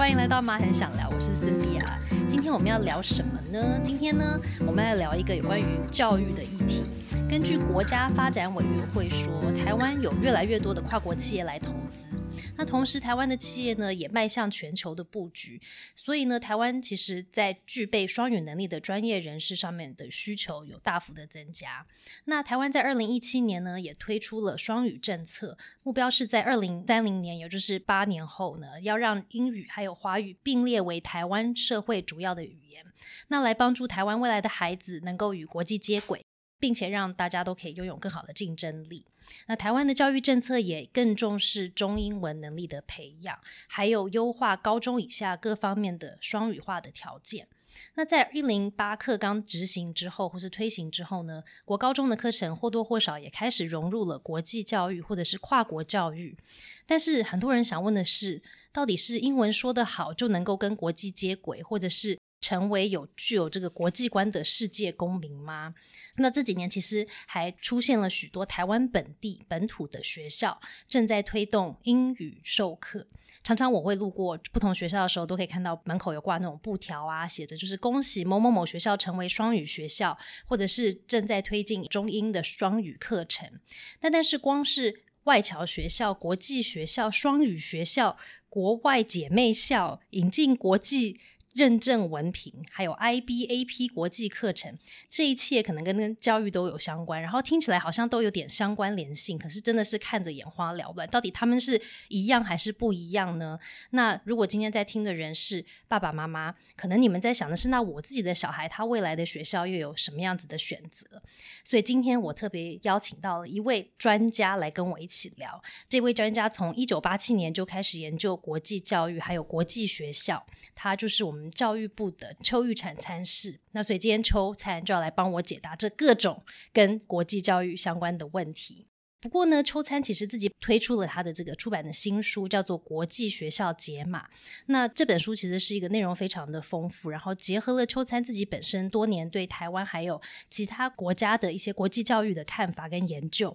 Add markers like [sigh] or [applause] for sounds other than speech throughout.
欢迎来到妈很想聊，我是 Cindy 啊。今天我们要聊什么呢？今天呢，我们来聊一个有关于教育的议题。根据国家发展委员会说，台湾有越来越多的跨国企业来投资。那同时，台湾的企业呢也迈向全球的布局，所以呢，台湾其实在具备双语能力的专业人士上面的需求有大幅的增加。那台湾在二零一七年呢也推出了双语政策，目标是在二零三零年，也就是八年后呢，要让英语还有华语并列为台湾社会主要的语言，那来帮助台湾未来的孩子能够与国际接轨。并且让大家都可以拥有更好的竞争力。那台湾的教育政策也更重视中英文能力的培养，还有优化高中以下各方面的双语化的条件。那在一零八课纲执行之后，或是推行之后呢，国高中的课程或多或少也开始融入了国际教育或者是跨国教育。但是很多人想问的是，到底是英文说得好就能够跟国际接轨，或者是？成为有具有这个国际观的世界公民吗？那这几年其实还出现了许多台湾本地本土的学校正在推动英语授课。常常我会路过不同学校的时候，都可以看到门口有挂那种布条啊，写着就是恭喜某某某学校成为双语学校，或者是正在推进中英的双语课程。那但是光是外侨学校、国际学校、双语学校、国外姐妹校引进国际。认证文凭，还有 IBAP 国际课程，这一切可能跟教育都有相关，然后听起来好像都有点相关联性，可是真的是看着眼花缭乱，到底他们是一样还是不一样呢？那如果今天在听的人是爸爸妈妈，可能你们在想的是，那我自己的小孩他未来的学校又有什么样子的选择？所以今天我特别邀请到了一位专家来跟我一起聊。这位专家从一九八七年就开始研究国际教育，还有国际学校，他就是我们。教育部的邱玉产参事，那所以今天邱参就要来帮我解答这各种跟国际教育相关的问题。不过呢，秋餐其实自己推出了他的这个出版的新书，叫做《国际学校解码》。那这本书其实是一个内容非常的丰富，然后结合了秋餐自己本身多年对台湾还有其他国家的一些国际教育的看法跟研究。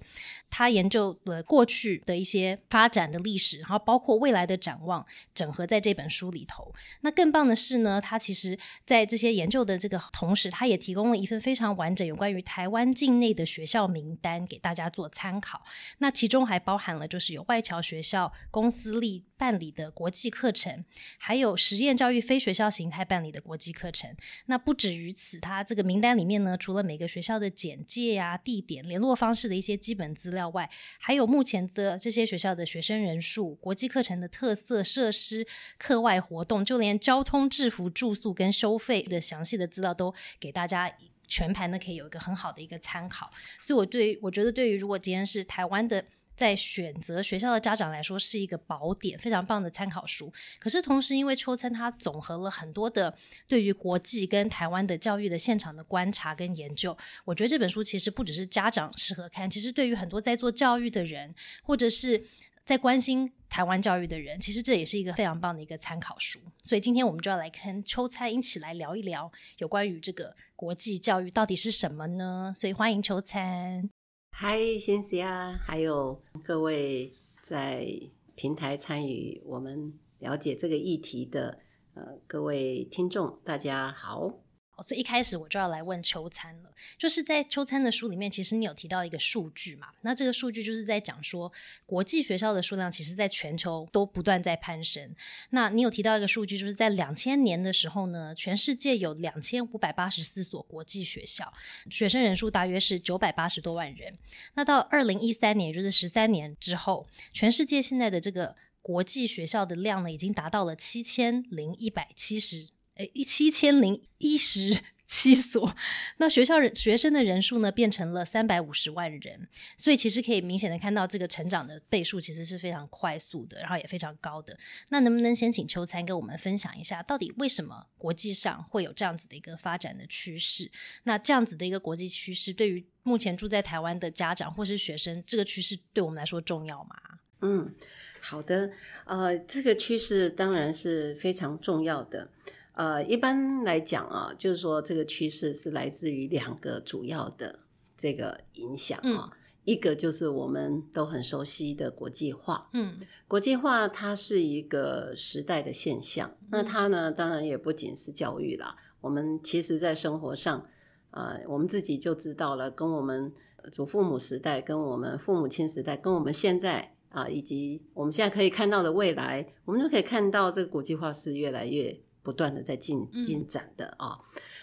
他研究了过去的一些发展的历史，然后包括未来的展望，整合在这本书里头。那更棒的是呢，他其实在这些研究的这个同时，他也提供了一份非常完整有关于台湾境内的学校名单给大家做参考。那其中还包含了，就是有外侨学校、公司立办理的国际课程，还有实验教育非学校形态办理的国际课程。那不止于此，它这个名单里面呢，除了每个学校的简介呀、地点、联络方式的一些基本资料外，还有目前的这些学校的学生人数、国际课程的特色、设施、课外活动，就连交通、制服、住宿跟收费的详细的资料都给大家。全盘呢可以有一个很好的一个参考，所以我对我觉得对于如果今天是台湾的在选择学校的家长来说是一个宝典，非常棒的参考书。可是同时因为秋餐它总和了很多的对于国际跟台湾的教育的现场的观察跟研究，我觉得这本书其实不只是家长适合看，其实对于很多在做教育的人或者是。在关心台湾教育的人，其实这也是一个非常棒的一个参考书。所以今天我们就要来跟秋餐一起来聊一聊有关于这个国际教育到底是什么呢？所以欢迎秋餐。嗨，先生啊，还有各位在平台参与我们了解这个议题的呃各位听众，大家好。所以一开始我就要来问秋餐了，就是在秋餐的书里面，其实你有提到一个数据嘛？那这个数据就是在讲说，国际学校的数量其实在全球都不断在攀升。那你有提到一个数据，就是在两千年的时候呢，全世界有两千五百八十四所国际学校，学生人数大约是九百八十多万人。那到二零一三年，也就是十三年之后，全世界现在的这个国际学校的量呢，已经达到了七千零一百七十。诶，一七千零一十 [laughs] 七所，那学校人学生的人数呢，变成了三百五十万人，所以其实可以明显的看到这个成长的倍数其实是非常快速的，然后也非常高的。那能不能先请秋餐跟我们分享一下，到底为什么国际上会有这样子的一个发展的趋势？那这样子的一个国际趋势，对于目前住在台湾的家长或是学生，这个趋势对我们来说重要吗？嗯，好的，呃，这个趋势当然是非常重要的。呃，一般来讲啊，就是说这个趋势是来自于两个主要的这个影响啊。一个就是我们都很熟悉的国际化。嗯国际化它是一个时代的现象，那它呢，当然也不仅是教育啦。我们其实在生活上，啊，我们自己就知道了，跟我们祖父母时代、跟我们父母亲时代、跟我们现在啊，以及我们现在可以看到的未来，我们就可以看到这个国际化是越来越不断的在进嗯进展的啊。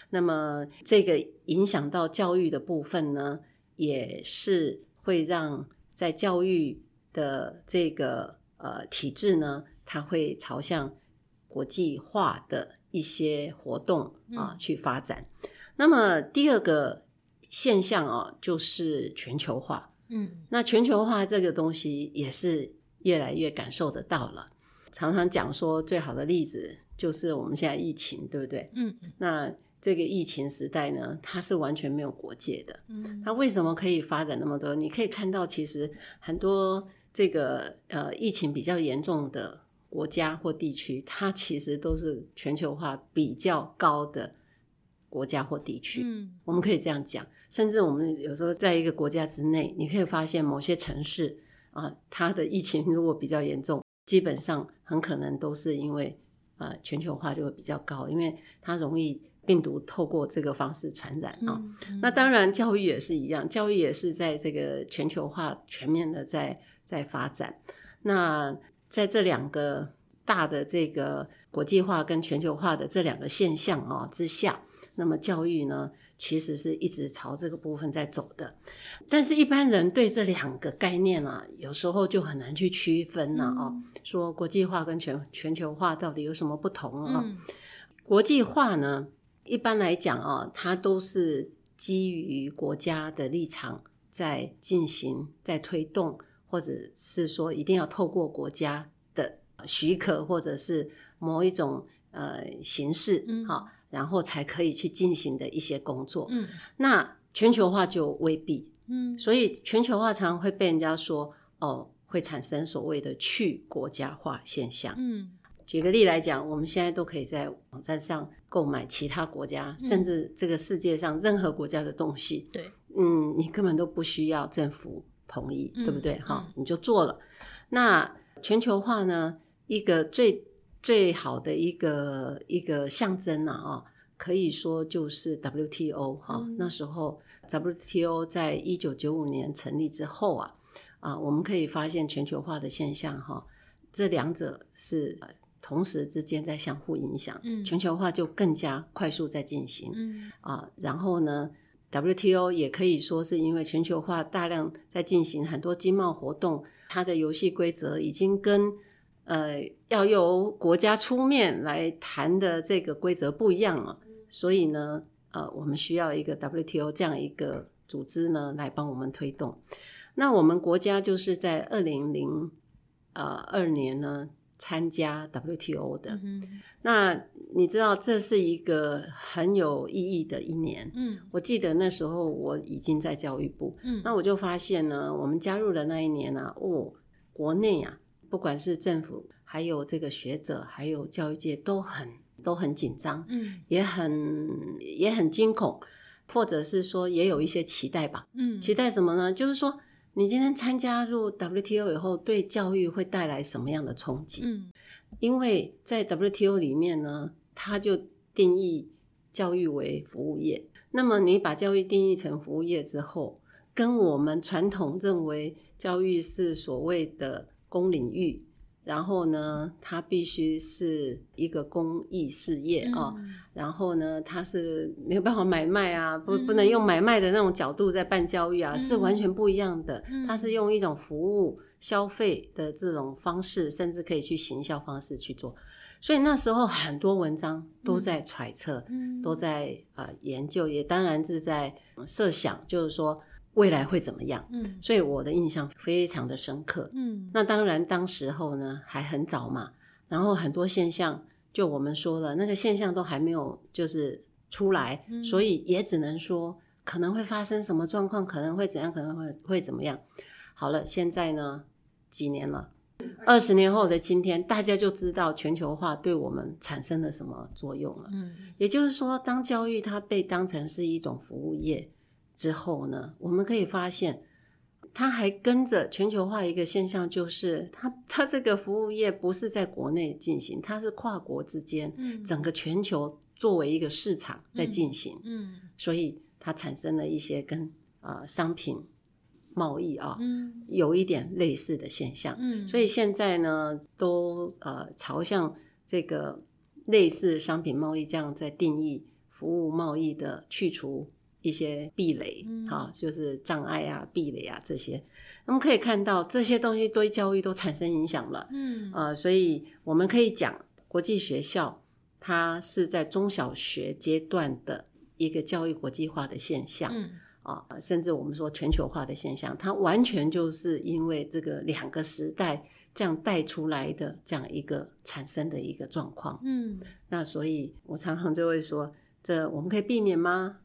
那么这个影响到教育的部分呢，也是会让在教育的这个呃体制呢，它会朝向国际化的一些活动啊、嗯去发展。那么第二个现象啊，就是全球化。嗯那全球化这个东西也是越来越感受得到了。常常讲说，最好的例子就是我们现在疫情，对不对？嗯那这个疫情时代呢，它是完全没有国界的。嗯它为什么可以发展那么多？你可以看到，其实很多这个呃疫情比较严重的国家或地区，它其实都是全球化比较高的国家或地区。嗯我们可以这样讲，甚至我们有时候在一个国家之内，你可以发现某些城市啊、它的疫情如果比较严重，基本上很可能都是因为呃全球化就会比较高，因为它容易病毒透过这个方式传染啊。嗯那当然，教育也是一样，教育也是在这个全球化全面的在在发展。那在这两个大的这个国际化跟全球化的这两个现象啊、之下，那么教育呢，其实是一直朝这个部分在走的。但是，一般人对这两个概念啊，有时候就很难去区分了、哦。说国际化跟全全球化到底有什么不同啊、嗯国际化呢，一般来讲啊，它都是基于国家的立场在进行、在推动，或者是说一定要透过国家的许可，或者是某一种呃形式，嗯好、然后才可以去进行的一些工作。嗯那全球化就未必，嗯所以全球化常常会被人家说哦，会产生所谓的去国家化现象。嗯举个例来讲，我们现在都可以在网站上购买其他国家，嗯甚至这个世界上任何国家的东西。对，嗯，你根本都不需要政府同意，嗯对不对？哈、嗯你就做了。那全球化呢，一个最最好的一个一个象征啊，哦，可以说就是 WTO 哈、嗯那时候 WTO 在一九九五年成立之后啊，啊，我们可以发现全球化的现象哈、这两者是呃同时之间在相互影响，嗯全球化就更加快速在进行。嗯啊，然后呢，WTO 也可以说是因为全球化大量在进行很多经贸活动，它的游戏规则已经跟呃要由国家出面来谈的这个规则不一样了，所以呢，呃，我们需要一个 WTO 这样一个组织呢来帮我们推动。那我们国家就是在二零零呃二年呢参加 WTO 的，嗯那你知道这是一个很有意义的一年。嗯我记得那时候我已经在教育部，嗯那我就发现呢，我们加入的那一年呢、哦，国内啊，不管是政府，还有这个学者，还有教育界，都很都很紧张，嗯也很也很惊恐，或者是说也有一些期待吧。嗯期待什么呢？就是说，你今天参加入 WTO 以后，对教育会带来什么样的冲击？嗯因为在 WTO 里面呢，它就定义教育为服务业。那么你把教育定义成服务业之后，跟我们传统认为教育是所谓的公领域，然后呢，它必须是一个公益事业啊、嗯然后呢，它是没有办法买卖啊，不嗯不能用买卖的那种角度在办教育啊，嗯是完全不一样的。嗯它是用一种服务消费的这种方式，甚至可以去行销方式去做。所以那时候很多文章都在揣测，嗯都在呃研究，也当然是在设想，就是说未来会怎么样。嗯所以我的印象非常的深刻。嗯那当然，当时候呢还很早嘛，然后很多现象，就我们说了，那个现象都还没有就是出来，嗯所以也只能说可能会发生什么状况，可能会怎样，可能会会怎么样。好了，现在呢几年了，二十年后的今天，大家就知道全球化对我们产生了什么作用了。嗯也就是说，当教育它被当成是一种服务业之后呢，我们可以发现，它还跟着全球化一个现象，就是它它这个服务业不是在国内进行，它是跨国之间，嗯。整个全球作为一个市场在进行，嗯。所以它产生了一些跟呃商品贸易啊、嗯。有一点类似的现象。嗯，所以现在呢，都呃朝向这个类似商品贸易这样在定义服务贸易的去除一些壁垒，嗯啊，就是障碍啊、壁垒啊这些。那么可以看到这些东西对教育都产生影响了，嗯呃，所以我们可以讲国际学校它是在中小学阶段的一个教育国际化的现象。嗯啊，甚至我们说全球化的现象，它完全就是因为这个两个时代这样带出来的这样一个产生的一个状况。嗯那所以我常常就会说，这我们可以避免吗？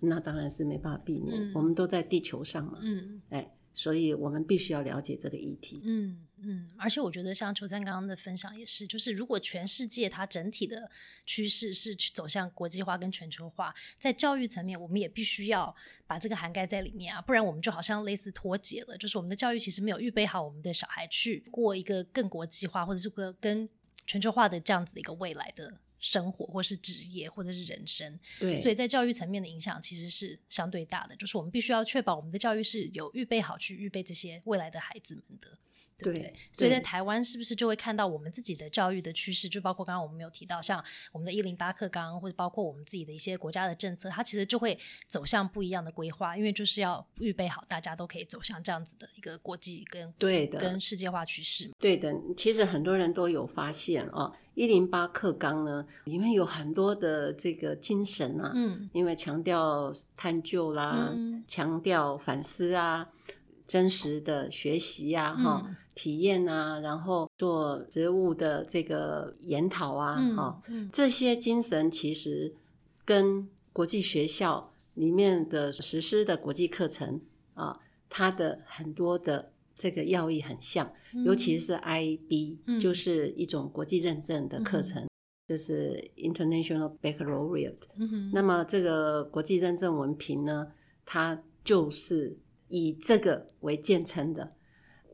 那当然是没办法避免，嗯我们都在地球上嘛，嗯哎，所以我们必须要了解这个议题。嗯嗯，而且我觉得像秋山刚刚的分享也是，就是如果全世界它整体的趋势是去走向国际化跟全球化，在教育层面，我们也必须要把这个涵盖在里面啊，不然我们就好像类似脱节了，就是我们的教育其实没有预备好我们的小孩去过一个更国际化或者是个跟全球化的这样子的一个未来的。生活，或是职业，或者是人生，对，所以在教育层面的影响其实是相对大的。就是我们必须要确保我们的教育是有预备好去预备这些未来的孩子们的。对不对对所以在台湾是不是就会看到我们自己的教育的趋势？就包括刚刚我们有提到，像我们的一零八课纲，或者包括我们自己的一些国家的政策，它其实就会走向不一样的规划，因为就是要预备好大家都可以走向这样子的一个国际跟对的跟世界化趋势嘛。对的，其实很多人都有发现哦，一零八课纲呢里面有很多的这个精神啊，嗯因为强调探究啦，嗯强调反思啊，真实的学习啊，哈、嗯体验啊，然后做植物的这个研讨啊，哈、嗯这些精神其实跟国际学校里面的实施的国际课程啊，它的很多的这个要义很像，嗯尤其是 IB，、嗯就是一种国际认证的课程，就是 International Baccalaureate。那么这个国际认证文凭呢，它就是以这个为建称的。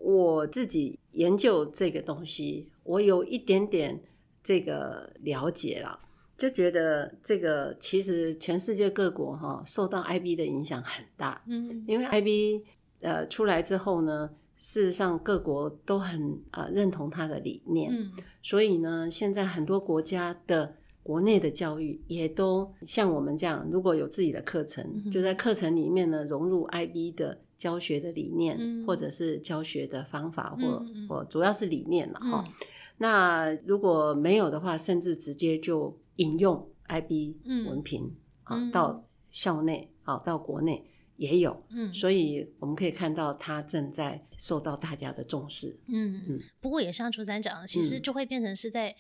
我自己研究这个东西，我有一点点这个了解了，就觉得这个其实全世界各国哈、受到 IB 的影响很大，嗯。因为 IB 呃出来之后呢，事实上各国都很呃认同它的理念，嗯。所以呢，现在很多国家的国内的教育也都像我们这样，如果有自己的课程，就在课程里面呢融入 IB 的教学的理念，嗯或者是教学的方法，或或主要是理念了哈、嗯。那如果没有的话，甚至直接就引用 IB 嗯。文凭啊、嗯。到校内啊、到国内也有。嗯。所以我们可以看到，它正在受到大家的重视。嗯嗯，不过也像初三讲的，其实嗯。就会变成是在，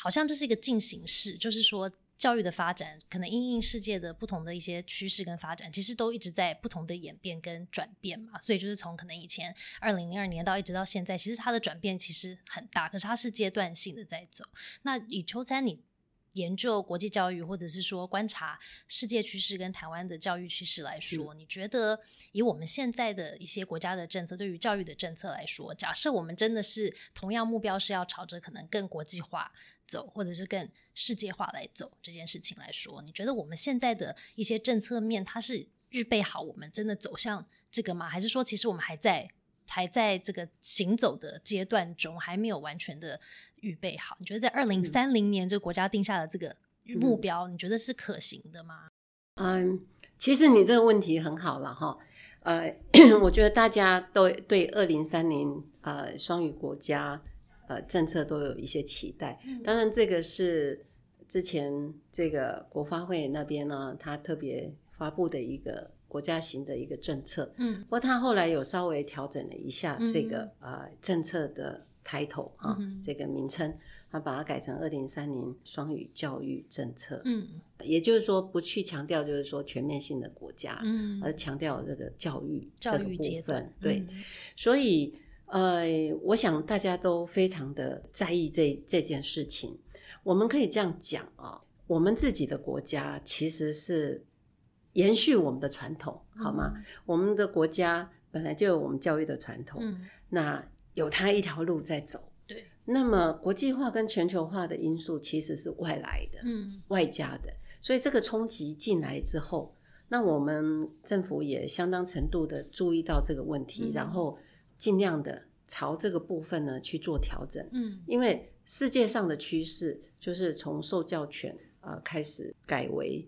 好像这是一个进行式，就是说教育的发展，可能因应世界的不同的一些趋势跟发展，其实都一直在不同的演变跟转变嘛。所以就是从可能以前二零零二年到一直到现在，其实它的转变其实很大，可是它是阶段性的在走。那以秋餐你。研究国际教育，或者是说观察世界趋势跟台湾的教育趋势来说，你觉得以我们现在的一些国家的政策，对于教育的政策来说，假设我们真的是同样目标是要朝着可能更国际化走，或者是更世界化来走这件事情来说，你觉得我们现在的一些政策面，它是预备好我们真的走向这个吗？还是说，其实我们还在还在这个行走的阶段中，还没有完全的预备好？你觉得在二零三零年这个国家定下的这个目标，你觉得是可行的吗？嗯，其实你这个问题很好了哈。呃，[coughs] 我觉得大家都对二零三零呃双语国家呃政策都有一些期待。嗯当然，这个是之前这个国发会那边呢，他特别发布的一个国家型的一个政策。嗯不过他后来有稍微调整了一下嗯这个、呃政策的抬头啊，这个名称，他把它改成二零三零双语教育政策。嗯也就是说，不去强调就是说全面性的国家，嗯，而强调这个教育教育这个部分。对，嗯所以呃，我想大家都非常的在意这这件事情。我们可以这样讲啊，我们自己的国家其实是延续我们的传统，好吗？？我们的国家本来就有我们教育的传统，嗯，那有它一条路在走。对，那么国际化跟全球化的因素其实是外来的，嗯外加的，所以这个冲击进来之后，那我们政府也相当程度的注意到这个问题，嗯然后尽量的朝这个部分呢去做调整，嗯。因为世界上的趋势就是从受教权啊、呃开始改为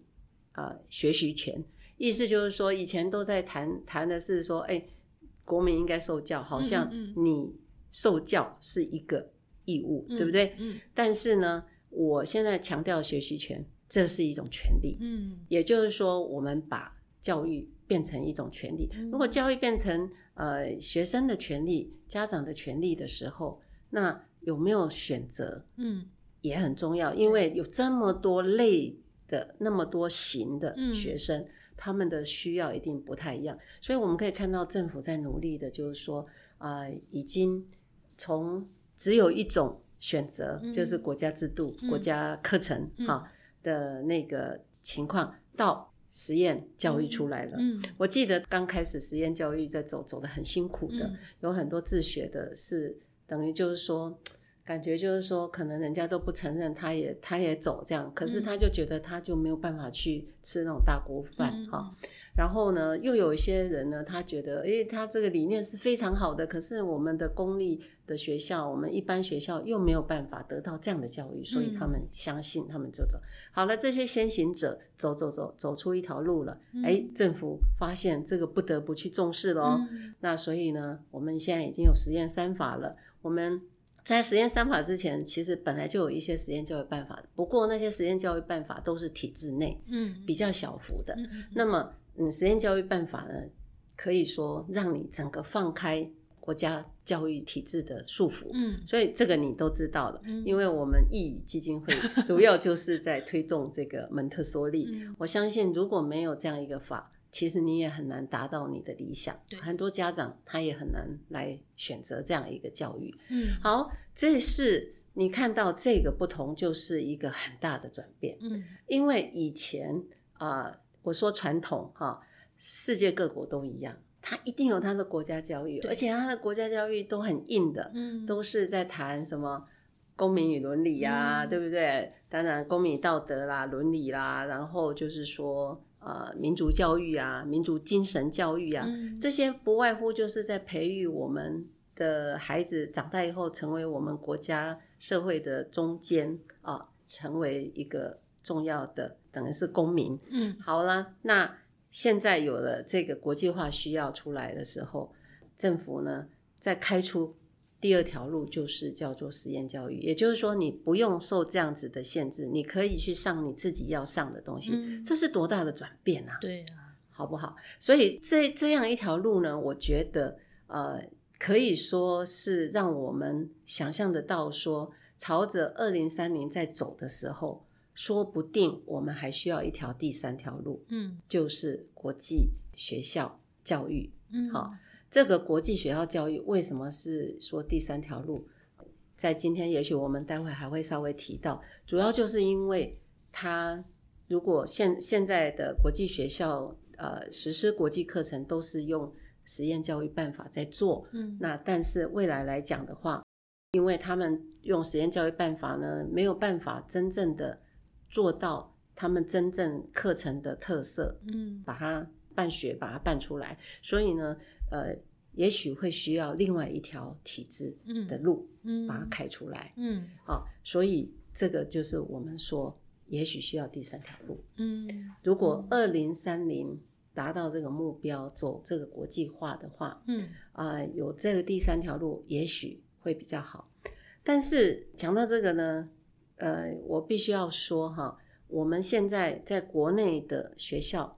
啊、呃学习权，意思就是说以前都在谈谈的是说，哎，国民应该受教，好像嗯。你受教是一个义务，嗯对不对？嗯。但是呢，我现在强调学习权，这是一种权利，嗯。也就是说，我们把教育变成一种权利。嗯。如果教育变成呃学生的权利、家长的权利的时候，那有没有选择嗯。也很重要，因为有这么多类的、那么多型的嗯。学生。他们的需要一定不太一样，所以我们可以看到政府在努力的，就是说，啊、已经从只有一种选择，嗯。就是国家制度、嗯。国家课程嗯。哈、的那个情况，到实验教育出来了。嗯。我记得刚开始实验教育在走，走的很辛苦的，嗯。有很多自学的是等于就是说，感觉就是说，可能人家都不承认，他也他也走这样，可是嗯。他就觉得他就没有办法去吃那种大锅饭嗯哈、然后呢，又有一些人呢，他觉得，诶，他这个理念是非常好的，可是我们的公立的学校，我们一般学校又没有办法得到这样的教育，所以他们相信，他们就走。好了，这些先行者走走走，走出一条路了，嗯诶，政府发现这个不得不去重视了那所以呢，我们现在已经有实验三法了。我们在实验三法之前，其实本来就有一些实验教育办法的，不过那些实验教育办法都是体制内嗯比较小幅的。嗯嗯那么，嗯，实验教育办法呢，可以说让你整个放开国家教育体制的束缚。嗯所以这个你都知道了，嗯因为我们义语基金会 [laughs] 主要就是在推动这个蒙特梭利。嗯我相信如果没有这样一个法，其实你也很难达到你的理想对。很多家长他也很难来选择这样一个教育。嗯好，这是你看到这个不同，就是一个很大的转变。嗯因为以前啊、我说传统哈、世界各国都一样，它一定有它的国家教育，而且它的国家教育都很硬的，嗯都是在谈什么公民与伦理呀、嗯对不对？当然，公民道德啦、伦理啦，然后就是说呃民族教育啊、民族精神教育啊，嗯这些不外乎就是在培育我们的孩子长大以后成为我们国家社会的中间啊，成为一个重要的等于是公民。嗯好了，那现在有了这个国际化需要出来的时候，政府呢再开出第二条路，就是叫做实验教育，也就是说你不用受这样子的限制，你可以去上你自己要上的东西，嗯这是多大的转变啊！对啊好不好？所以这这样一条路呢，我觉得呃，可以说是让我们想象得到说，朝着二零三零在走的时候，说不定我们还需要一条第三条路，嗯就是国际学校教育。嗯好这个国际学校教育为什么是说第三条路？在今天，也许我们待会还会稍微提到，主要就是因为它如果现现在的国际学校呃实施国际课程都是用实验教育办法在做，嗯那但是未来来讲的话，因为他们用实验教育办法呢，没有办法真正的做到他们真正课程的特色，嗯把它办学，把它办出来。所以呢，呃，也许会需要另外一条体制嗯的路，嗯把它开出来。嗯啊，所以这个就是我们说，也许需要第三条路。嗯如果二零三零达到这个目标，走这个国际化的话，嗯啊、有这个第三条路，也许会比较好。但是讲到这个呢，呃，我必须要说哈，我们现在在国内的学校，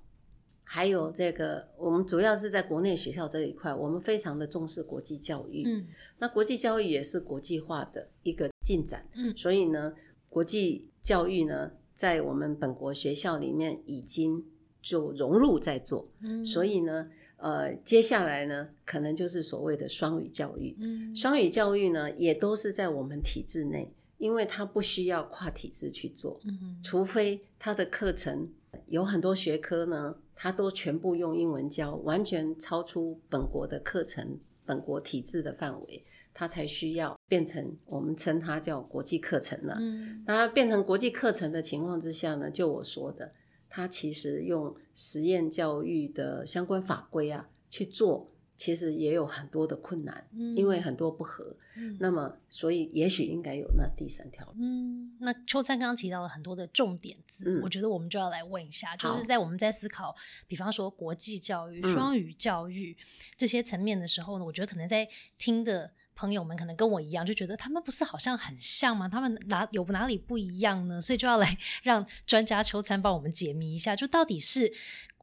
还有这个，我们主要是在国内学校这一块，我们非常的重视国际教育。嗯那国际教育也是国际化的一个进展，嗯所以呢，国际教育呢，在我们本国学校里面已经就融入在做。嗯所以呢，呃，接下来呢，可能就是所谓的双语教育。嗯双语教育呢，也都是在我们体制内，因为它不需要跨体制去做，嗯除非他的课程有很多学科呢，他都全部用英文教，完全超出本国的课程、本国体制的范围，他才需要变成我们称它叫国际课程了。嗯那它变成国际课程的情况之下呢，就我说的，他其实用实验教育的相关法规啊去做，其实也有很多的困难，嗯因为很多不合。嗯那么，所以也许应该有那第三条路。嗯，那秋灿刚刚提到了很多的重点字，嗯我觉得我们就要来问一下，就是在我们在思考，比方说国际教育、嗯双语教育这些层面的时候呢，我觉得可能在听的朋友们可能跟我一样，就觉得他们不是好像很像吗？他们哪有哪里不一样呢？所以就要来 [laughs] 让专家秋灿帮我们解谜一下，就到底是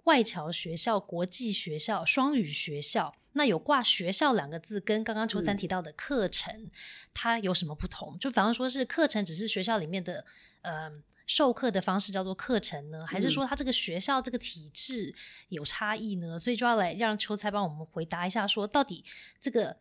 外侨学校、国际学校、双语学校。那有挂“学校”两个字，跟刚刚秋灿嗯提到的课程，它有什么不同？就反而说是课程只是学校里面的呃授课的方式叫做课程呢，还是说它这个学校这个体制有差异呢？所以就要来让秋才帮我们回答一下说到底这个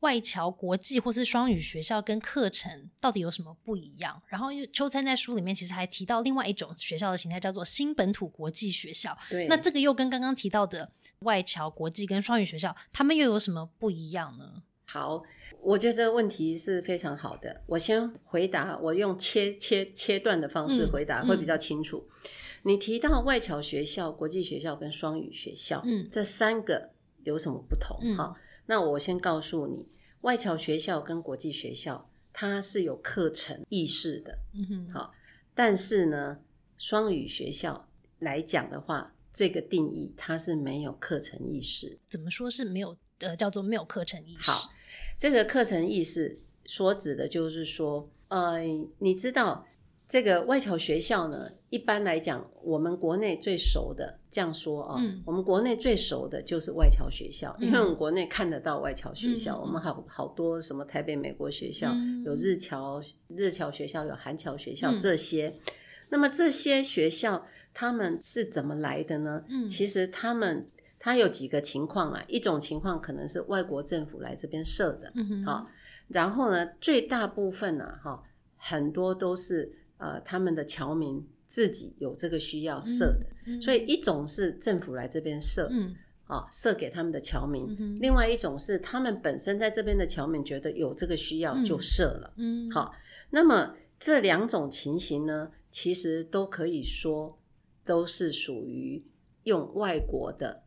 外侨国际或是双语学校跟课程到底有什么不一样？然后因为秋餐在书里面其实还提到另外一种学校的形态，叫做新本土国际学校。对，那这个又跟刚刚提到的外侨国际跟双语学校，他们又有什么不一样呢？好，我觉得这个问题是非常好的。我先回答，我用切切切断的方式嗯回答、嗯会比较清楚。你提到外侨学校、国际学校跟双语学校，嗯这三个有什么不同？嗯好，那我先告诉你，外侨学校跟国际学校它是有课程意识的，嗯哼，好但是呢，双语学校来讲的话，这个定义它是没有课程意识。怎么说是没有呃叫做没有课程意识？好，这个课程意识所指的就是说，呃，你知道这个外侨学校呢，一般来讲，我们国内最熟的，这样说啊、嗯我们国内最熟的就是外侨学校，因为嗯我们国内看得到外侨学校，嗯我们好好多什么台北美国学校，嗯有日侨日侨学校，有韩侨学校、嗯这些。那么这些学校他们是怎么来的呢？嗯其实他们它有几个情况啊，一种情况可能是外国政府来这边设的，嗯哼，好、然后呢，最大部分啊，哈、很多都是呃他们的侨民自己有这个需要设的，嗯。所以一种是政府来这边设，嗯。啊、设给他们的侨民；嗯另外一种是他们本身在这边的侨民觉得有这个需要嗯。就设了。嗯。好，那么这两种情形呢，其实都可以说都是属于用外国的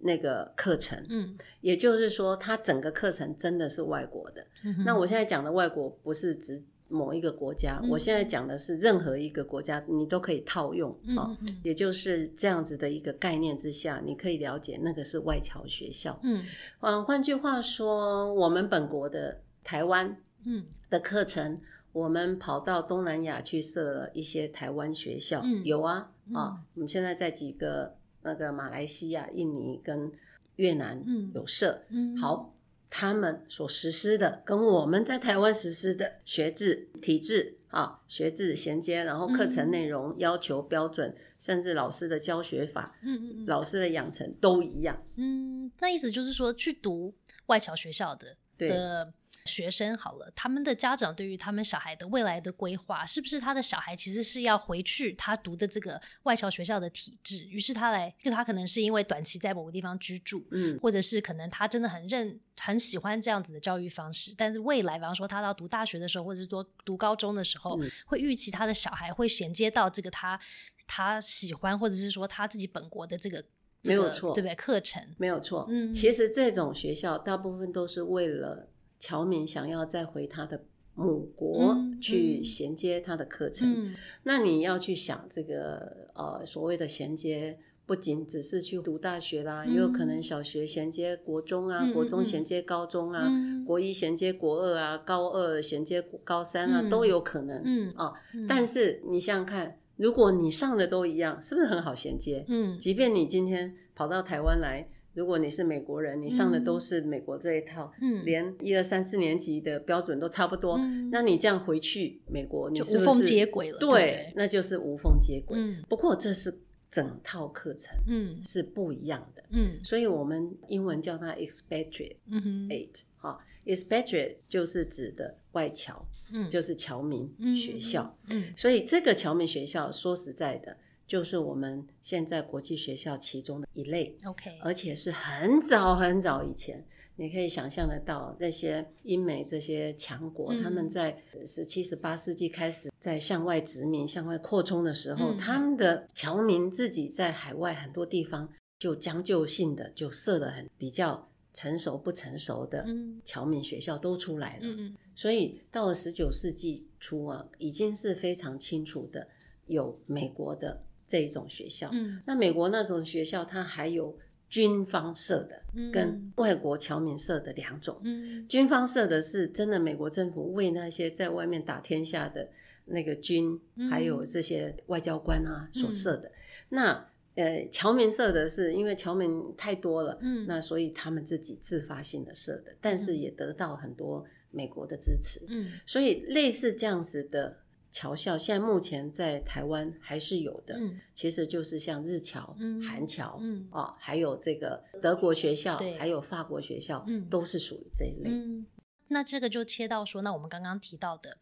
那个课程，嗯。也就是说，它整个课程真的是外国的。嗯那我现在讲的外国不是指某一个国家，嗯我现在讲的是任何一个国家，你都可以套用啊、也就是这样子的一个概念之下，你可以了解那个是外侨学校。嗯。嗯，换句话说，我们本国的台湾嗯。的课程，我们跑到东南亚去设了一些台湾学校，嗯有啊嗯啊，我们现在在几个那个马来西亚、印尼跟越南嗯。有设。嗯，好，他们所实施的跟我们在台湾实施的学制体制啊，学制衔接，然后课程内容要求标准，甚至老师的教学法、嗯嗯嗯老师的养成都一样。嗯，那意思就是说，去读外侨学校的对的学生好了，他们的家长对于他们小孩的未来的规划，是不是他的小孩其实是要回去他读的这个外侨学校的体制？于是他来，就他可能是因为短期在某个地方居住，嗯，或者是可能他真的很认很喜欢这样子的教育方式，但是未来，比方说他到读大学的时候，或者是说读高中的时候，嗯会预期他的小孩会衔接到这个他他喜欢，或者是说他自己本国的这个。这个没有错对不对？课程，没有错。嗯其实这种学校大部分都是为了侨民想要再回他的母国嗯去嗯。衔接他的课程。嗯。那你要去想这个呃所谓的衔接，不仅只是去读大学啦，嗯也有可能小学衔接国中啊，国中嗯衔接高中啊，嗯。国一衔接国二啊，高二衔接高三啊，嗯。都有可能。嗯啊，嗯。但是你想想看，如果你上的都一样，是不是很好衔接？嗯。即便你今天跑到台湾来，如果你是美国人，你上的嗯。都是美国这一套，嗯。连一二三四年级的标准都差不多，嗯。那你这样回去美国，你就是无缝接轨了对那就是无缝接轨。嗯。不过这是整套课程嗯。是不一样的，嗯。所以我们英文叫它 expatriate 嗯哼。哈、expatriate 就是指的外侨，嗯。就是侨民嗯学校。嗯。所以这个侨民学校说实在的，就是我们现在国际学校其中的一类，OK，而且是很早很早以前。你可以想象得到，那些英美这些强国，嗯他们在十七、十八世纪开始在向外殖民、向外扩充的时候，嗯。他们的侨民自己在海外很多地方就将就性的就设的很比较成熟不成熟的嗯。侨民学校都出来了。嗯嗯。所以到了十九世纪初啊，已经是非常清楚的有美国的这一种学校。嗯那美国那种学校，它还有军方设的嗯跟外国侨民设的两种。嗯军方设的是真的美国政府为那些在外面打天下的那个军，嗯还有这些外交官啊所设的。那呃，侨民设的是因为侨民太多了，嗯那所以他们自己自发性的设的，但是嗯也得到很多美国的支持。嗯所以类似这样子的侨校，现在目前在台湾还是有的。嗯其实就是像日侨、嗯韩侨嗯啊，还有这个德国学校，还有法国学校，嗯都是属于这一类。嗯，那这个就切到说，那我们刚刚提到的。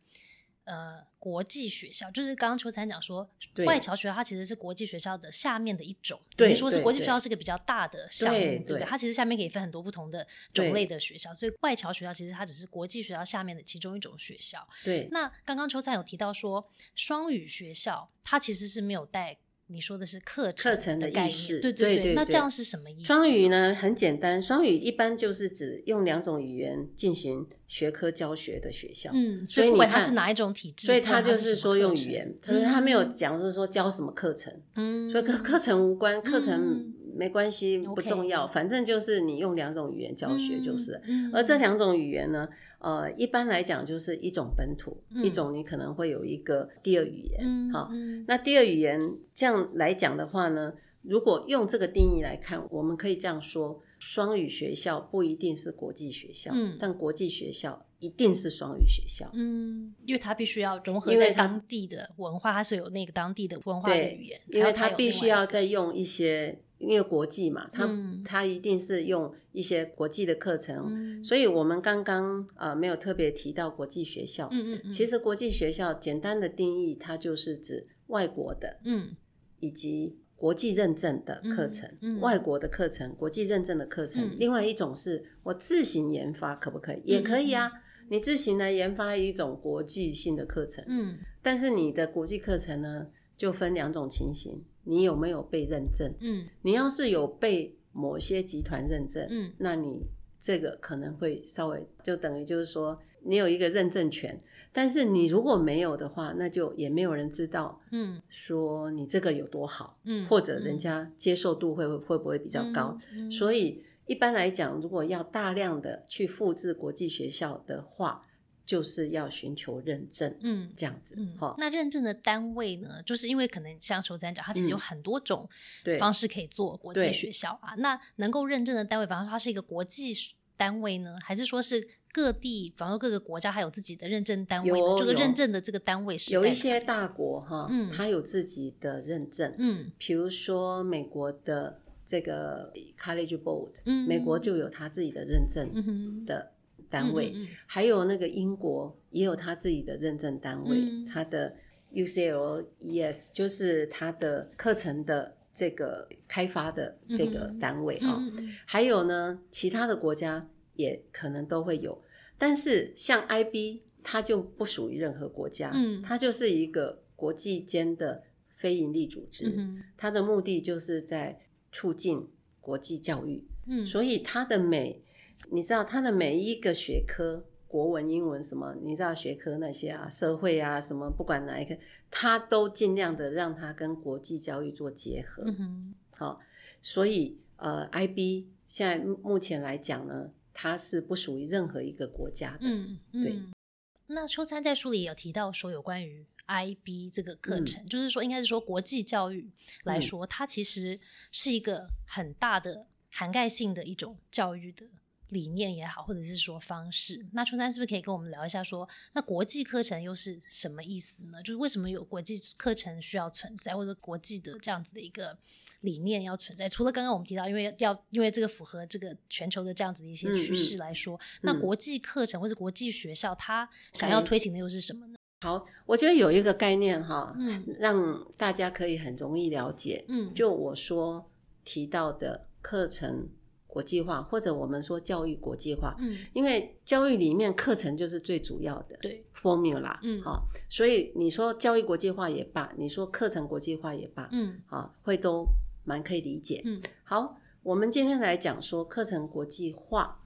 呃，国际学校就是刚刚邱灿讲说，外侨学校它其实是国际学校的下面的一种，对等于说是国际学校是个比较大的项目，对对不对？对它其实下面可以分很多不同的种类的学校，所以外侨学校其实它只是国际学校下面的其中一种学校。对，那刚刚邱灿有提到说，双语学校它其实是没有带你说的是课程课程的意识对对对那这样是什么意思？双语呢很简单，双语一般就是指用两种语言进行学科教学的学校。嗯，所以你管它看是哪一种体制，所以他就是说用语言，可是他没有嗯讲，就是说教什么课程，嗯，所以跟课程无关，课程嗯没关系，不重要，反正就是你用两种语言教学就是了。嗯，而这两种语言呢，呃，一般来讲就是一种本土，嗯一种你可能会有一个第二语言。嗯好，嗯那第二语言这样来讲的话呢，如果用这个定义来看，我们可以这样说：双语学校不一定是国际学校，嗯但国际学校一定是双语学校。嗯，因为它必须要融合在当地的文化，它是有那个当地的文化的语言，因为它它必须要再用一些，因为国际嘛，它、嗯它一定是用一些国际的课程，嗯所以我们刚刚呃没有特别提到国际学校。嗯嗯嗯，其实国际学校简单的定义，它就是指外国的嗯以及国际认证的课程，外国的课程、国际认证的课程。嗯另外一种是我自行研发，可不可以？也可以啊，你自行来研发一种国际性的课程。嗯但是你的国际课程呢，就分两种情形：你有没有被认证？嗯你要是有被某些集团认证，嗯那你这个可能会稍微就等于就是说你有一个认证权。但是你如果没有的话，那就也没有人知道嗯说你这个有多好，嗯，或者人家接受度会会不会比较高。嗯，所以一般来讲，如果要大量的去复制国际学校的话，就是要寻求认证，嗯。这样子嗯，哈、那认证的单位呢？就是因为可能像球展讲，它其实有嗯很多种对方式可以做国际学校啊。那能够认证的单位，比方说它是一个国际单位呢，还是说是各地，比方说各个国家还有自己的认证单位呢？这个认证的这个单位是有一些大国哈，嗯它有自己的认证，嗯比如说美国的这个 College Board，、嗯美国就有它自己的认证的单位，嗯嗯。还有那个英国也有他自己的认证单位，嗯。它的 UCLES 就是他的课程的这个开发的这个单位啊、还有呢，其他的国家也可能都会有，但是像 IB 它就不属于任何国家，嗯。它就是一个国际间的非营利组织，嗯它的目的就是在促进国际教育，嗯，所以它的每，你知道他的每一个学科，国文、英文什么，你知道学科那些啊，社会啊什么，不管哪一个，他都尽量的让它跟国际教育做结合。嗯哼好、所以呃，IB 现在目目前来讲呢，它是不属于任何一个国家的。嗯对嗯。那秋餐在书里有提到说，有关于 IB 这个课嗯程，就是说，应该是说国际教育来嗯说，它其实是一个很大的涵盖性的一种教育的理念也好，或者是说方式。那初三是不是可以跟我们聊一下说，那国际课程又是什么意思呢？就是为什么有国际课程需要存在，或者国际的这样子的一个理念要存在？除了刚刚我们提到，因为要因为这个符合这个全球的这样子的一些嗯趋势嗯来说，那嗯国际课程或者国际学校，它想要哎推行的又是什么呢？好，我觉得有一个概念哈，嗯让大家可以很容易了解。嗯，就我说提到的课程国际化，或者我们说教育国际化，嗯。因为教育里面课程就是最主要的对，formula，嗯。好，所以你说教育国际化也罢，你说课程国际化也罢，嗯。啊，会都蛮可以理解。嗯。好，我们今天来讲说课程国际化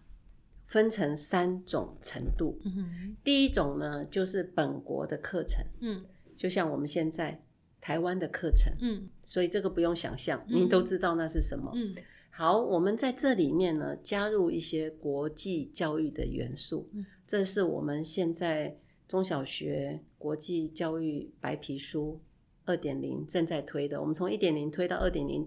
分成三种程度。嗯哼。第一种呢，就是本国的课程，嗯。就像我们现在台湾的课程，嗯。所以这个不用想象，嗯您都知道那是什么。嗯好，我们在这里面呢，加入一些国际教育的元素，嗯这是我们现在中小学国际教育白皮书二点零正在推的。我们从一点零推到二点零，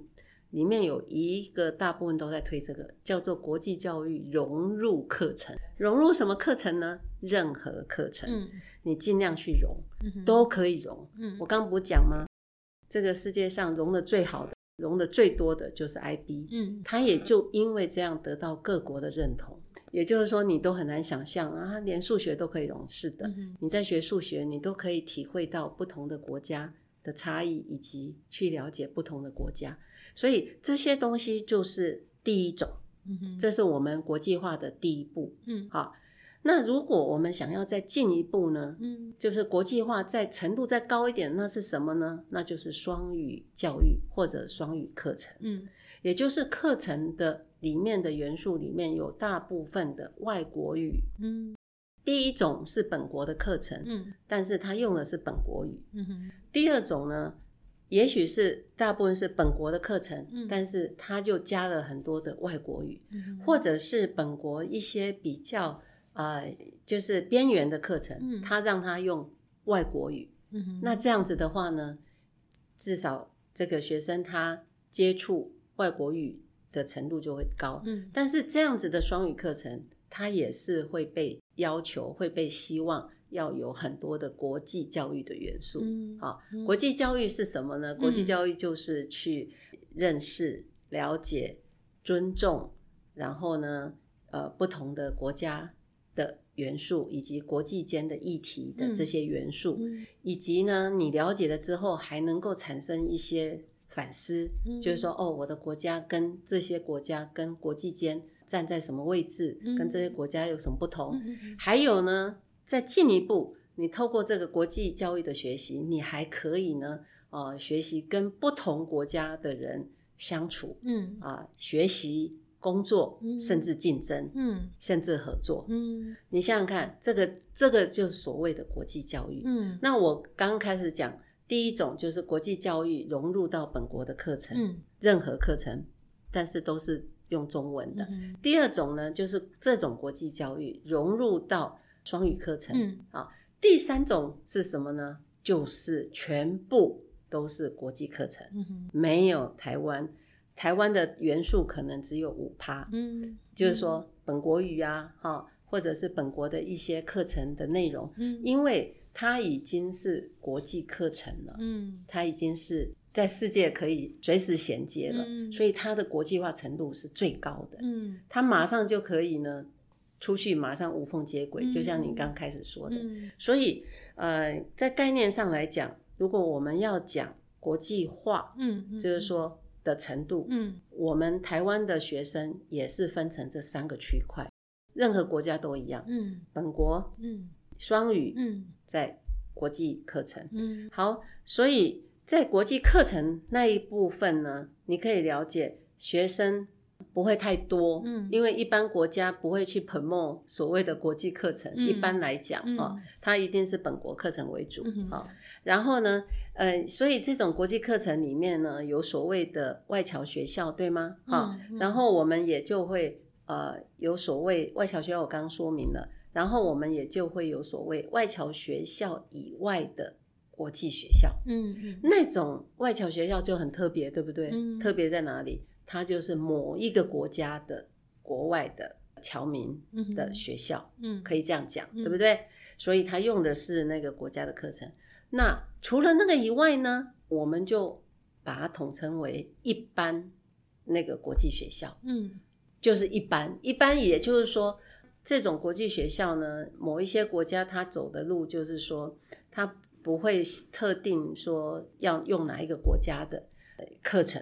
里面有一个大部分都在推这个，叫做国际教育融入课程。融入什么课程呢？任何课程，嗯你尽量去融，嗯都可以融。嗯我刚刚不讲吗？这个世界上融的最好的、融的最多的就是 IB，嗯它也就因为这样得到各国的认同。也就是说，你都很难想象啊，连数学都可以融。是的，嗯你在学数学，你都可以体会到不同的国家的差异，以及去了解不同的国家。所以这些东西就是第一种，嗯哼这是我们国际化的第一步。嗯好，那如果我们想要再进一步呢？嗯就是国际化再程度再高一点，那是什么呢？那就是双语教育或者双语课程，嗯也就是课程的里面的元素里面有大部分的外国语。嗯第一种是本国的课程，嗯但是它用的是本国语。嗯哼第二种呢，也许是大部分是本国的课程，嗯但是它就加了很多的外国语，嗯或者是本国一些比较呃就是边缘的课程，嗯它让他用外国语。嗯那这样子的话呢，至少这个学生他接触外国语的程度就会高。嗯但是这样子的双语课程，它也是会被要求、会被希望要有很多的国际教育的元素。嗯好嗯国际教育是什么呢？国际教育就是去认识、了解、尊重，然后呢，呃，不同的国家的元素，以及国际间的议题的这些元素，嗯以及呢，你了解了之后，还能够产生一些反思，嗯就是说，哦，我的国家跟这些国家跟国际间站在什么位置，嗯跟这些国家有什么不同？还有呢，再进一步，你透过这个国际教育的学习，你还可以呢，呃，学习跟不同国家的人相处嗯啊、学习、工作，嗯甚至竞争，嗯甚至合作。嗯你想想看，这个这个就是所谓的国际教育。嗯那我刚刚开始讲，第一种就是国际教育融入到本国的课程，嗯任何课程，但是都是用中文的。嗯第二种呢，就是这种国际教育融入到双语课程。嗯啊，第三种是什么呢？就是全部都是国际课程，没有台湾。台湾的元素可能只有五趴，嗯就是说本国语啊，哈，或者是本国的一些课程的内容，嗯因为它已经是国际课程了，嗯它已经是在世界可以随时衔接了，嗯所以它的国际化程度是最高的。嗯它马上就可以呢出去，马上无缝接轨，嗯就像你刚开始说的。嗯所以呃，在概念上来讲，如果我们要讲国际化，嗯就是说的程度，嗯我们台湾的学生也是分成这三个区块，任何国家都一样，嗯本国嗯双语嗯在国际课程。嗯好，所以在国际课程那一部分呢，你可以了解学生不会太多，嗯因为一般国家不会去 promote 所谓的国际课程，嗯一般来讲嗯哦，它一定是本国课程为主嗯哦。然后呢，呃，所以这种国际课程里面呢，有所谓的外侨学校，对吗？啊、嗯然后我们也就会呃有所谓外侨学校，我刚刚说明了，然后我们也就会有所谓外侨学校以外的国际学校。嗯嗯那种外侨学校就很特别，对不对？嗯特别在哪里？它就是某一个国家的国外的侨民嗯的学校，嗯可以这样讲，嗯对不对？所以他用的是那个国家的课程。那除了那个以外呢，我们就把它统称为一般那个国际学校，嗯就是一般。一般也就是说，这种国际学校呢，某一些国家它走的路就是说，它不会特定说要用哪一个国家的呃课程，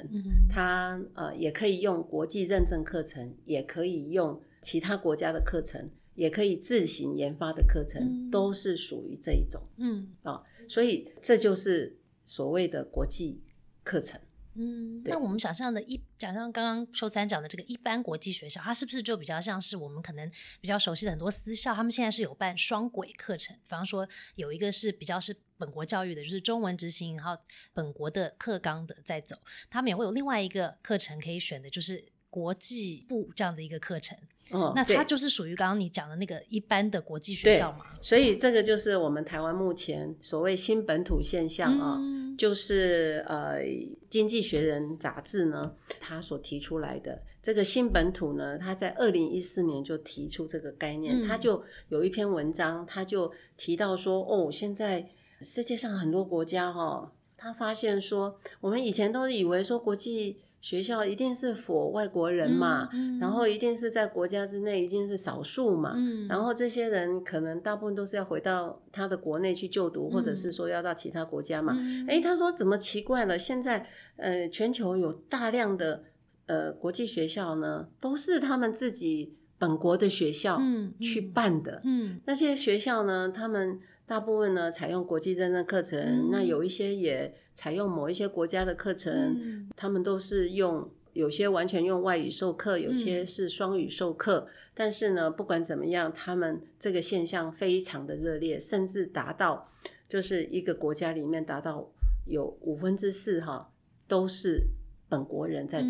它呃也可以用国际认证课程，也可以用其他国家的课程，也可以自行研发的课程，嗯。都是属于这一种。嗯。啊、所以这就是所谓的国际课程。嗯，那我们想象的一，想象刚刚秀三讲的这个一般国际学校，它是不是就比较像是我们可能比较熟悉的很多私校，他们现在是有办双轨课程，比方说有一个是比较是本国教育的，就是中文执行，然后本国的课纲的在走，他们也会有另外一个课程可以选的，就是国际部这样的一个课程。哦，那它就是属于刚刚你讲的那个一般的国际学校嘛？所以这个就是我们台湾目前所谓新本土现象啊。嗯就是呃，《经济学人》杂志呢，它所提出来的这个新本土呢，它在二零一四年就提出这个概念，嗯他就有一篇文章，它就提到说，哦，现在世界上很多国家哈、哦，他发现说，我们以前都以为说国际学校一定是否外国人嘛，嗯然后一定是在国家之内一定是少数嘛，嗯然后这些人可能大部分都是要回到他的国内去就读，或者是说要到其他国家嘛。嗯哎、他说怎么奇怪了？现在呃，全球有大量的呃国际学校呢，都是他们自己本国的学校嗯去嗯办的。嗯那些学校呢，他们大部分呢采用国际认证课程，嗯那有一些也采用某一些国家的课程，嗯他们都是用。有些完全用外语授课，有些嗯是双语授课。但是呢，不管怎么样，他们这个现象非常的热烈，甚至达到就是一个国家里面达到有五分之四哈都是本国人在读。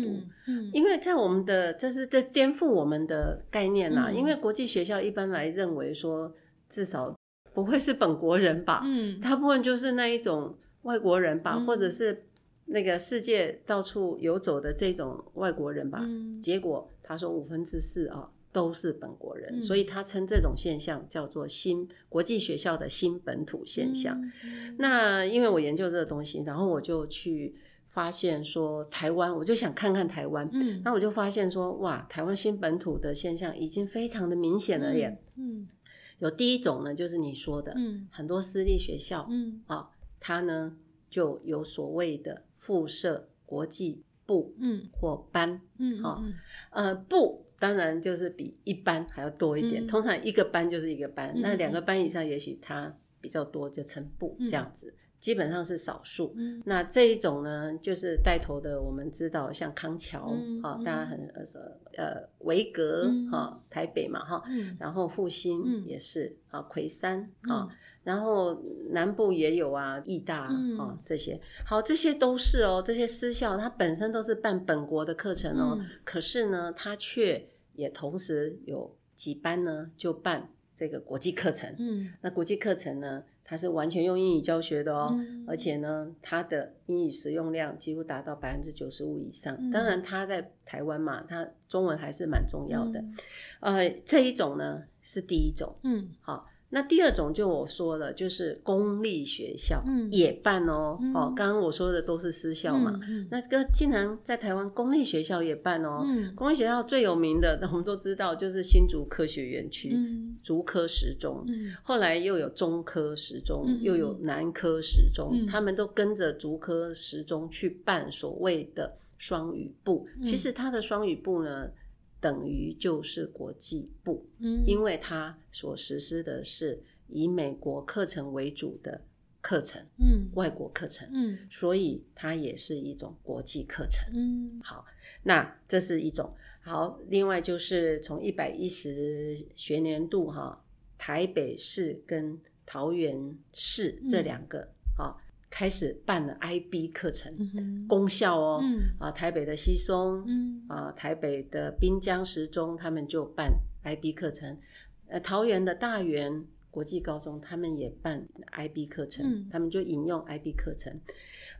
因为在我们的这是在颠覆我们的概念啦、嗯因为国际学校一般来认为说，至少不会是本国人吧，嗯大部分就是那一种外国人吧，嗯或者是那个世界到处游走的这种外国人吧。嗯结果他说五分之四啊都是本国人，嗯所以他称这种现象叫做新国际学校的新本土现象。嗯那因为我研究这个东西，然后我就去发现说台湾，我就想看看台湾。嗯那我就发现说，哇，台湾新本土的现象已经非常的明显了耶。嗯有第一种呢，就是你说的，嗯。很多私立学校嗯。啊，它呢就有所谓的附设国际部嗯。或班，嗯啊嗯。呃，部当然就是比一班还要多一点，嗯。通常一个班就是一个班，嗯那两个班以上，也许它比较多，就成部嗯。这样子，基本上是少数。嗯。那这一种呢，就是带头的，我们知道像康桥啊、大家很呃呃维格嗯哈、台北嘛哈，嗯。然后复兴嗯也是啊，魁山嗯啊，然后南部也有啊，义大啊、嗯哦这些，好，这些都是哦，这些私校它本身都是办本国的课程哦，嗯。可是呢，它却也同时有几班呢就办这个国际课程，嗯。那国际课程呢，它是完全用英语教学的哦，嗯而且呢，它的英语使用量几乎达到百分之九十五以上。嗯当然，它在台湾嘛，它中文还是蛮重要的。嗯呃，这一种呢是第一种，嗯好。那第二种就我说了，就是公立学校嗯也办哦。嗯哦，刚刚我说的都是私校嘛，嗯那这个竟然在台湾公立学校也办哦。嗯公立学校最有名的，我们都知道，就是新竹科学园区、嗯竹科十中。嗯后来又有中科十中，嗯又有南科十中，嗯他们都跟着竹科十中去办所谓的双语部。嗯其实它的双语部呢，等于就是国际部，嗯因为它所实施的是以美国课程为主的课程，嗯外国课程，嗯所以它也是一种国际课程。嗯好，那这是一种。好，另外就是从一百一十学年度哈，台北市跟桃园市这嗯两个啊、开始办了 IB 课程，嗯哼。公校哦，嗯。啊，台北的西松，嗯。啊，台北的滨江十中，他们就办 IB 课程，呃，桃园的大园国际高中，他们也办 IB 课程，嗯。他们就引用 IB 课程，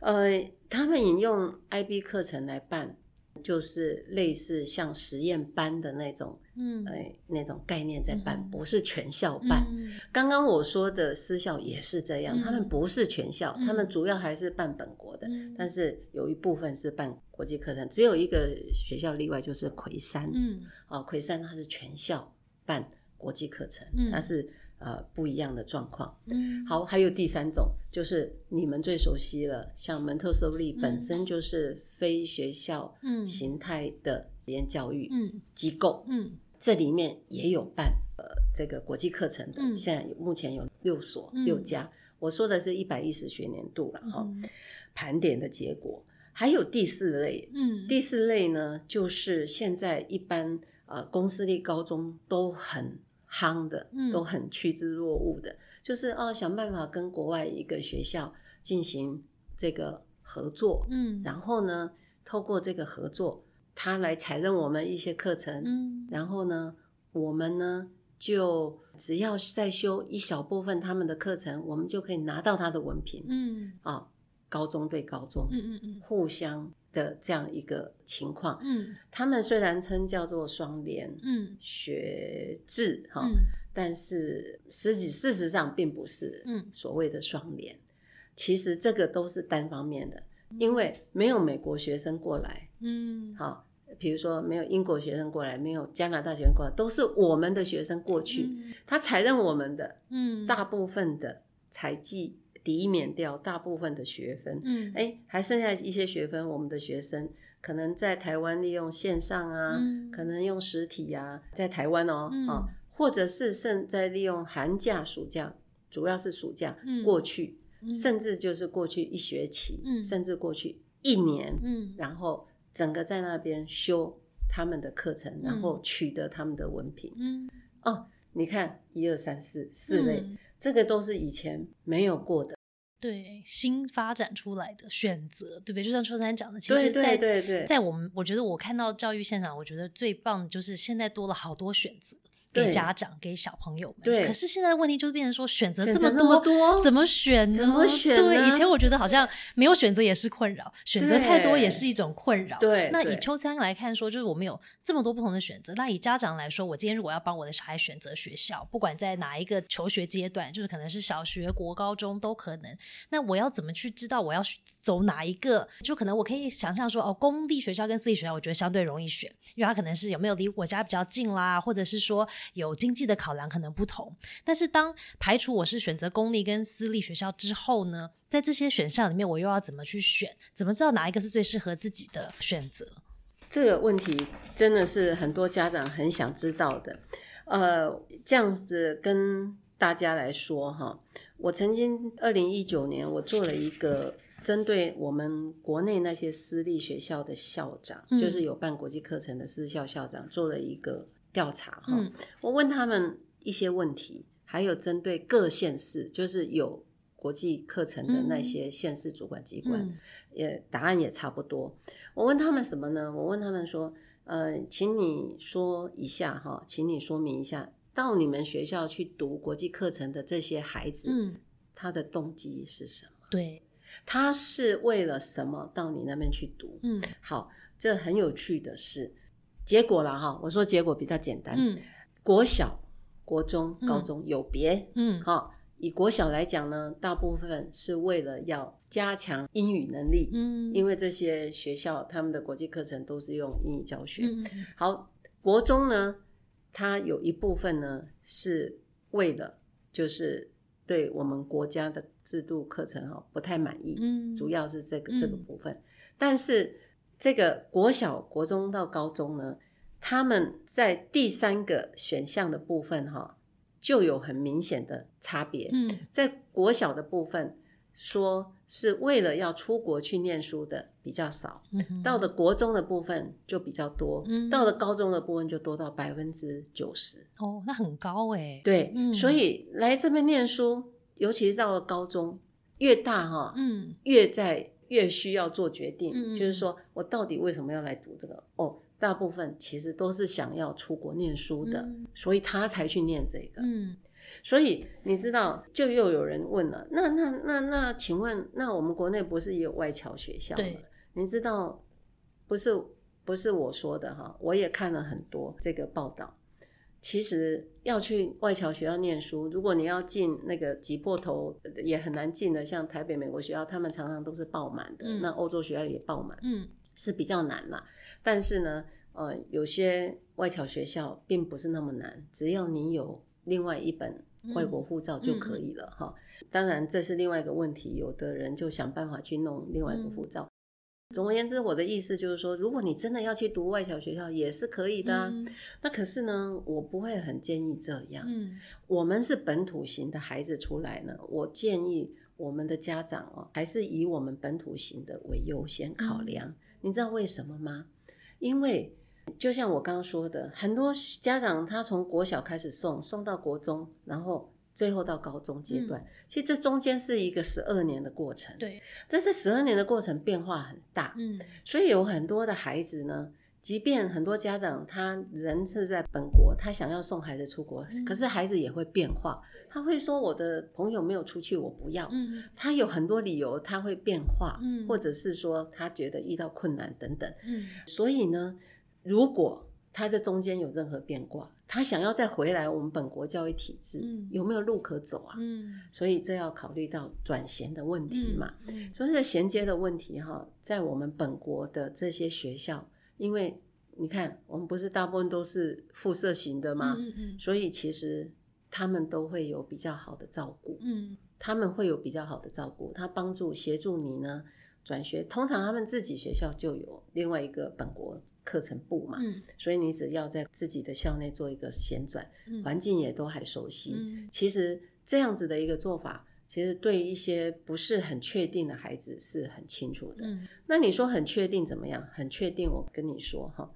呃，他们引用 IB 课程来办，就是类似像实验班的那种，嗯。呃，那种概念在办，嗯不是全校办。嗯。刚刚我说的私校也是这样，嗯他们不是全校，嗯他们主要还是办本国的，嗯。但是有一部分是办国际课程，只有一个学校例外，就是魁山。嗯。啊，魁山它是全校办国际课程，嗯。它是呃不一样的状况。嗯，好，还有第三种，就是你们最熟悉了，像蒙特梭利嗯。本身就是非学校嗯。形态的实验教育嗯。机构，嗯。这里面也有办呃这个国际课程的，嗯。现在目前有六所、嗯。六家。我说的是一百一十学年度了哈，嗯。盘点的结果。还有第四类，嗯。第四类呢，就是现在一般呃公私立高中都很夯的，嗯。都很趋之若鹜的，就是哦想办法跟国外一个学校进行这个合作，嗯。然后呢，透过这个合作，他来采认我们一些课程，嗯。然后呢，我们呢就只要再修一小部分他们的课程，我们就可以拿到他的文凭嗯。啊。高中对高中，嗯嗯嗯。互相的这样一个情况。嗯。他们虽然称叫做双联嗯。学制哈，嗯。但是实际事实上并不是嗯。所谓的双联。其实这个都是单方面的，因为没有美国学生过来，嗯。好，比如说没有英国学生过来，没有加拿大学生过来，都是我们的学生过去，他才认我们的嗯。大部分的采计抵免掉大部分的学分，嗯。哎，还剩下一些学分，我们的学生可能在台湾利用线上啊，嗯。可能用实体啊，在台湾哦，嗯。啊，或者是甚在利用寒假、暑假，主要是暑假、嗯。过去，嗯。甚至就是过去一学期，嗯。甚至过去一年，嗯。然后整个在那边修他们的课程，然后取得他们的文凭。嗯。哦，你看一二三四四类，嗯这个都是以前没有过的。对新发展出来的选择，对不对？就像秋三讲的，其对实在，对对对在我们我觉得我看到教育现场，我觉得最棒的就是现在多了好多选择。给家长、给小朋友们，对可是现在的问题就是变成说，选择这么多，么多怎么选呢？怎么选对，以前我觉得好像没有选择也是困扰，选择太多也是一种困扰。对对那以秋餐来看说，就是我们有这么多不同的选择。那以家长来说，我今天如果要帮我的小孩选择学校，不管在哪一个求学阶段，就是可能是小学、国高中都可能。那我要怎么去知道我要走哪一个？就可能我可以想象说，哦，公立学校跟私立学校，我觉得相对容易选，因为它可能是有没有离我家比较近啦，或者是说有经济的考量可能不同。但是当排除我是选择公立跟私立学校之后呢，在这些选项里面，我又要怎么去选？怎么知道哪一个是最适合自己的选择？这个问题真的是很多家长很想知道的。呃，这样子跟大家来说哈，我曾经二零一九年我做了一个针对我们国内那些私立学校的校长，嗯就是有办国际课程的私校校长做了一个调查哈。嗯我问他们一些问题，还有针对各县市，就是有国际课程的那些县市主管机关，嗯也答案也差不多。我问他们什么呢？我问他们说，呃，请你说一下哈，请你说明一下，到你们学校去读国际课程的这些孩子，嗯，他的动机是什么？对，他是为了什么到你那边去读？嗯好，这很有趣的是，结果了哈。我说结果比较简单，嗯。国小、国中、嗯。高中有别。嗯。好，以国小来讲呢，大部分是为了要加强英语能力，嗯，因为这些学校他们的国际课程都是用英语教学。好，国中呢，它有一部分呢是为了就是对我们国家的制度课程哈不太满意，嗯，主要是这个嗯。这个部分。但是这个国小、国中到高中呢，他们在第三个选项的部分哈，就有很明显的差别。嗯在国小的部分，说是为了要出国去念书的比较少，嗯到了国中的部分就比较多，嗯到了高中的部分就多到百分之九十。哦，那很高哎，对，嗯所以来这边念书，尤其是到了高中，越大哈，嗯越在越需要做决定，嗯就是说我到底为什么要来读这个？哦，大部分其实都是想要出国念书的，嗯所以他才去念这个。嗯所以你知道，就又有人问了，那那那那，请问，那我们国内不是也有外侨学校吗对？你知道，不是不是我说的哈，我也看了很多这个报道。其实要去外侨学校念书，如果你要进那个挤破头也很难进的，像台北美国学校，他们常常都是爆满的。嗯那欧洲学校也爆满，嗯是比较难啦。但是呢，呃，有些外侨学校并不是那么难，只要你有另外一本外国护照就可以了哈。当然这是另外一个问题，有的人就想办法去弄另外一个护照。总而言之，我的意思就是说，如果你真的要去读外侨学校，也是可以的。那可是呢，我不会很建议这样。嗯，我们是本土型的孩子出来呢，我建议我们的家长哦，还是以我们本土型的为优先考量。你知道为什么吗？因为就像我刚刚说的，很多家长他从国小开始送，送到国中，然后。最后到高中阶段，其实这中间是一个十二年的过程。对，在这十二年的过程变化很大。嗯，所以有很多的孩子呢，即便很多家长他人是在本国，他想要送孩子出国，可是孩子也会变化。他会说：“我的朋友没有出去，我不要。”嗯，他有很多理由，他会变化。嗯，或者是说他觉得遇到困难等等。嗯，所以呢，如果他这中间有任何变卦，他想要再回来我们本国教育体制，有没有路可走啊？嗯，所以这要考虑到转衔的问题嘛。嗯，所以这衔接的问题哈，在我们本国的这些学校，因为你看，我们不是大部分都是附设型的嘛？嗯嗯，所以其实他们都会有比较好的照顾。嗯，他们会有比较好的照顾，他帮助协助你呢转学。通常他们自己学校就有另外一个本国。课程部嘛，所以你只要在自己的校内做一个旋转，环境也都还熟悉。其实这样子的一个做法，其实对一些不是很确定的孩子是很清楚的。那你说很确定怎么样？很确定，我跟你说哈，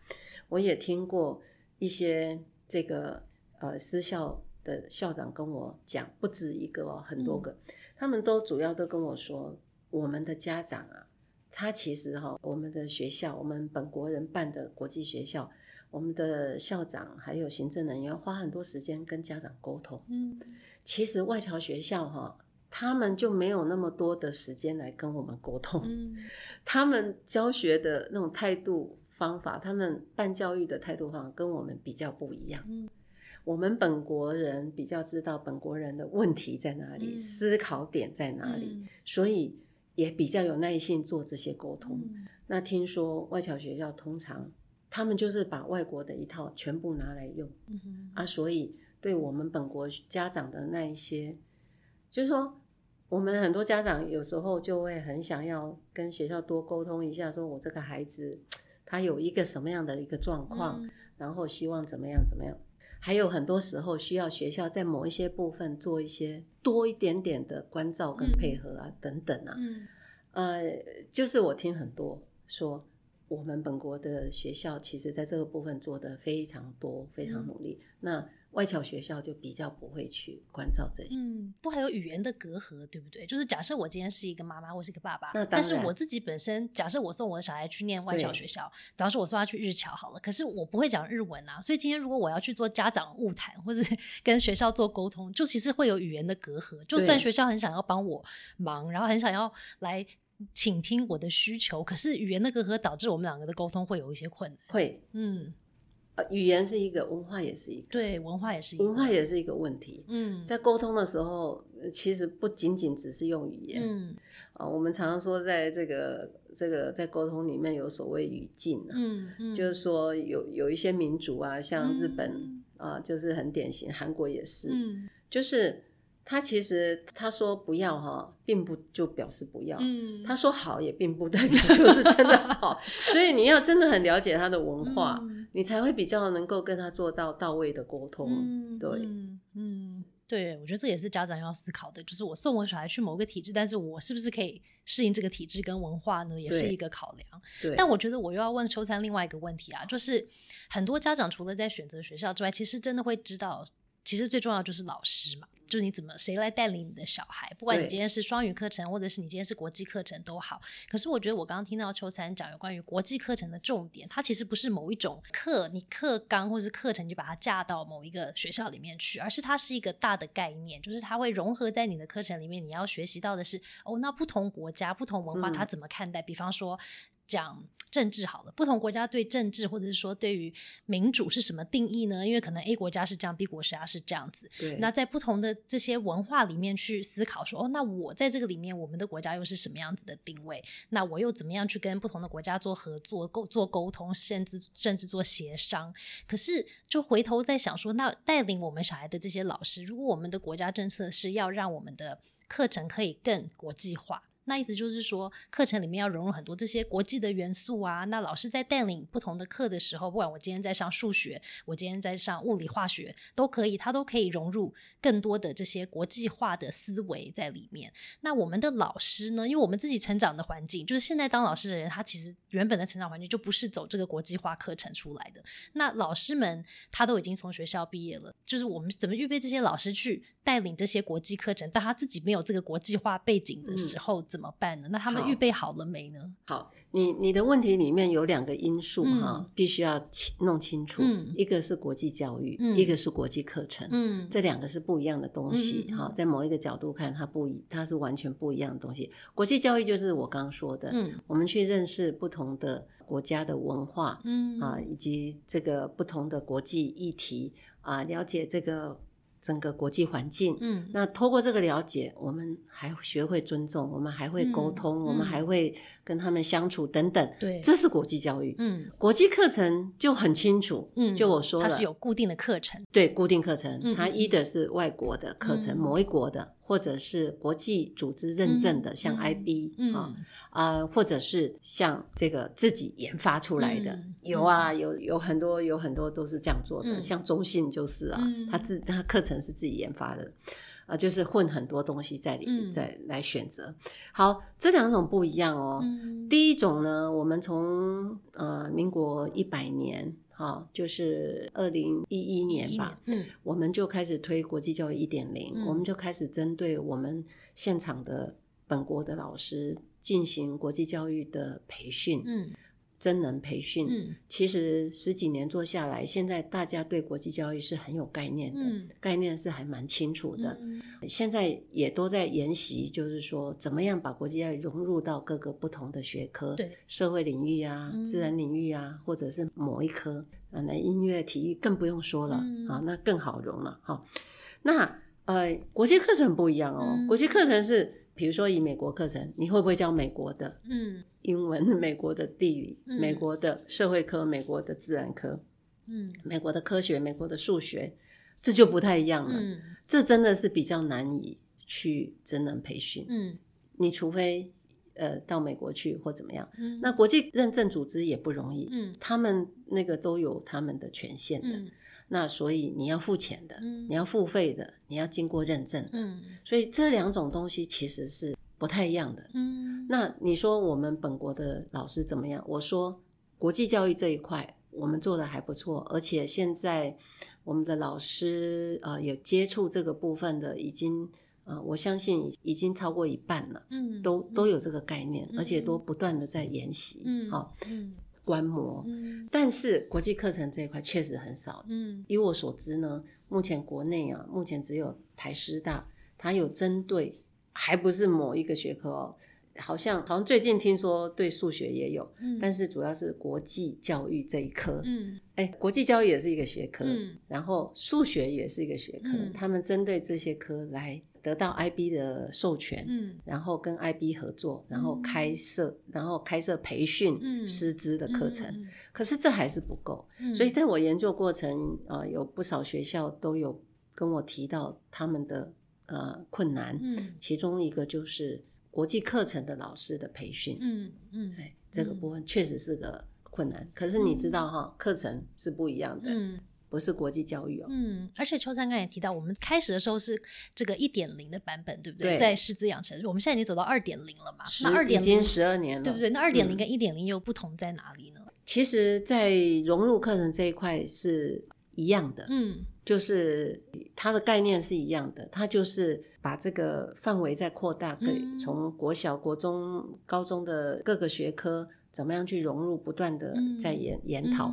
我也听过一些这个呃私校的校长跟我讲，不止一个哦，很多个，他们都主要都跟我说，我们的家长啊。他其实哈，我们的学校，我们本国人办的国际学校，我们的校长还有行政人员花很多时间跟家长沟通。嗯，其实外侨学校哈，他们就没有那么多的时间来跟我们沟通。嗯，他们教学的那种态度方法，他们办教育的态度方法跟我们比较不一样。嗯，我们本国人比较知道本国人的问题在哪里，思考点在哪里，所以。也比较有耐心做这些沟通。那听说外侨学校通常他们就是把外国的一套全部拿来用啊，所以对我们本国家长的那一些，就是说我们很多家长有时候就会很想要跟学校多沟通一下，说我这个孩子他有一个什么样的一个状况，然后希望怎么样怎么样。还有很多时候需要学校在某一些部分做一些多一点点的关照跟配合啊，等等啊，呃，就是我听很多说，我们本国的学校其实在这个部分做的非常多，非常努力。那外侨学校就比较不会去关照这些，嗯，不还有语言的隔阂，对不对？就是假设我今天是一个妈妈，或是一个爸爸，那但是我自己本身，假设我送我的小孩去念外侨学校，比方说我送他去日侨好了，可是我不会讲日文啊，所以今天如果我要去做家长物谈，或者 [laughs] 跟学校做沟通，就其实会有语言的隔阂。就算学校很想要帮我忙，然后很想要来倾听我的需求，可是语言的隔阂导致我们两个的沟通会有一些困难。会，嗯。语言是一个，文化也是一个，对，文化也是一个，文化也是一个问题。嗯，在沟通的时候，其实不仅仅只是用语言。嗯，啊，我们常常说，在这个这个在沟通里面有所谓语境啊，嗯，就是说有有一些民族啊，像日本啊，就是很典型，韩国也是，嗯，就是。他其实他说不要哈，并不就表示不要。嗯，他说好也并不代表就是真的好。[laughs] 所以你要真的很了解他的文化，你才会比较能够跟他做到到位的沟通。对，嗯，对，我觉得这也是家长要思考的，就是我送我小孩去某个体制，但是我是不是可以适应这个体制跟文化呢？也是一个考量。对，但我觉得我又要问秋灿另外一个问题啊，就是很多家长除了在选择学校之外，其实真的会知道，其实最重要就是老师嘛。就是你怎么谁来带领你的小孩？不管你今天是双语课程，或者是你今天是国际课程都好。可是我觉得我刚刚听到邱三讲有关于国际课程的重点，它其实不是某一种课，你课纲或是课程就把它架到某一个学校里面去，而是它是一个大的概念，就是它会融合在你的课程里面。你要学习到的是哦，那不同国家、不同文化它怎么看待？比方说。讲政治好了，不同国家对政治或者是说对于民主是什么定义呢？因为可能 A 国家是这样，B 国家是这样子。对，那在不同的这些文化里面去思考说，哦，那我在这个里面，我们的国家又是什么样子的定位？那我又怎么样去跟不同的国家做合作、沟做沟通，甚至甚至做协商？可是就回头在想说，那带领我们小孩的这些老师，如果我们的国家政策是要让我们的课程可以更国际化。那意思就是说，课程里面要融入很多这些国际的元素啊。那老师在带领不同的课的时候，不管我今天在上数学，我今天在上物理、化学，都可以，他都可以融入更多的这些国际化的思维在里面。那我们的老师呢？因为我们自己成长的环境，就是现在当老师的人，他其实原本的成长环境就不是走这个国际化课程出来的。那老师们他都已经从学校毕业了，就是我们怎么预备这些老师去带领这些国际课程？当他自己没有这个国际化背景的时候，怎么办呢？那他们预备好了没呢？好，你你的问题里面有两个因素哈，必须要弄清楚。嗯，一个是国际教育，一个是国际课程。嗯，这两个是不一样的东西。哈，在某一个角度看，它不一，它是完全不一样的东西。国际教育就是我刚刚说的，嗯，我们去认识不同的国家的文化，嗯啊，以及这个不同的国际议题啊，了解这个。整个国际环境，嗯，那通过这个了解，我们还学会尊重，我们还会沟通，我们还会跟他们相处等等。对，这是国际教育。嗯，国际课程就很清楚。嗯，就我说它是有固定的课程。对，固定课程，它一的是外国的课程，某一国的。或者是国际组织认证的，像 IB 啊啊，或者是像这个自己研发出来的，有啊，有有很多有很多都是这样做的，像中信就是啊，他自他课程是自己研发的，啊，就是混很多东西在里面再来选择。好，这两种不一样哦。第一种呢，我们从呃民国一百年。啊，就是二零一一年吧，嗯，我们就开始推国际教育一点零，我们就开始针对我们现场的本国的老师进行国际教育的培训，嗯。真人培训，嗯，其实十几年做下来，现在大家对国际教育是很有概念的，概念是还蛮清楚的。现在也都在研习，就是说怎么样把国际教育融入到各个不同的学科，对，社会领域啊、自然领域啊，或者是某一科啊，那音乐、体育更不用说了啊，那更好融了哈。那呃，国际课程不一样哦，国际课程是。比如说以美国课程，你会不会教美国的嗯英文、[laughs] 美国的地理、美国的社会科、美国的自然科，嗯，美国的科学、美国的数学，这就不太一样了。嗯，这真的是比较难以去真人培训。嗯，你除非呃到美国去或怎么样。嗯，那国际认证组织也不容易。嗯，他们那个都有他们的权限的。那所以你要付钱的，你要付费的，你要经过认证。嗯，所以这两种东西其实是不太一样的。嗯，那你说我们本国的老师怎么样？我说国际教育这一块我们做的还不错，而且现在我们的老师呃有接触这个部分的，已经呃我相信已经超过一半了。嗯，都都有这个概念，而且都不断的在研习。嗯，好。嗯。观摩，但是国际课程这一块确实很少。嗯，以我所知呢，目前国内啊，目前只有台师大，它有针对，还不是某一个学科哦，好像好像最近听说对数学也有，但是主要是国际教育这一科。嗯，哎，国际教育也是一个学科，然后数学也是一个学科，他们针对这些科来。得到 IB 的授权，嗯，然后跟 IB 合作，然后开设，然后开设培训师资的课程。可是这还是不够，所以在我研究过程，呃，有不少学校都有跟我提到他们的呃困难，嗯，其中一个就是国际课程的老师的培训，嗯嗯，哎，这个部分确实是个困难。可是你知道哈，课程是不一样的，嗯。不是国际教育哦。嗯，而且秋山刚也提到，我们开始的时候是这个一点零的版本，对不对？在师资养成，我们现在已经走到二点零了嘛？那二点零十二年了，对不对？那二点零跟一点零又不同在哪里呢？其实，在融入课程这一块是一样的，嗯，就是它的概念是一样的，它就是把这个范围再扩大，给从国小、国中、高中的各个学科怎么样去融入，不断的在研研讨。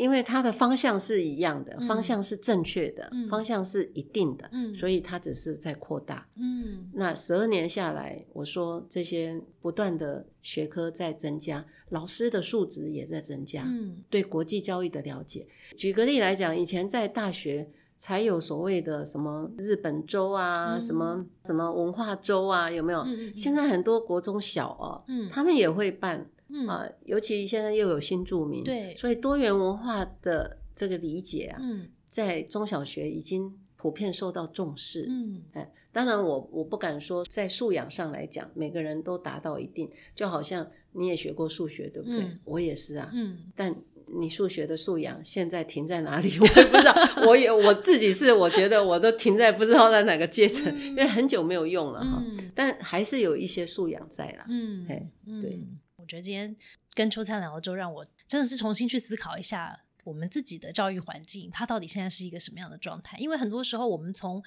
因为它的方向是一样的，嗯方向是正确的，嗯方向是一定的，嗯所以它只是在扩大。嗯那十二年下来，我说这些不断的学科在增加，老师的素质也在增加，嗯对国际教育的了解。举个例来讲，以前在大学才有所谓的什么日本周啊，嗯什么什么文化周啊，有没有？嗯嗯现在很多国中小哦，嗯他们也会办嗯啊、尤其现在又有新住民，对所以多元文化的这个理解啊，嗯在中小学已经普遍受到重视。嗯哎，当然我我不敢说在素养上来讲，每个人都达到一定，就好像你也学过数学，对不对？嗯我也是啊，嗯但你数学的素养现在停在哪里，我也不知道。我也我自己是，我觉得我都停在不知道在哪个阶层，嗯因为很久没有用了哈。嗯但还是有一些素养在啦。嗯嘿嗯对我觉得今天跟秋灿聊了之后，让我真的是重新去思考一下我们自己的教育环境，它到底现在是一个什么样的状态？因为很多时候我们从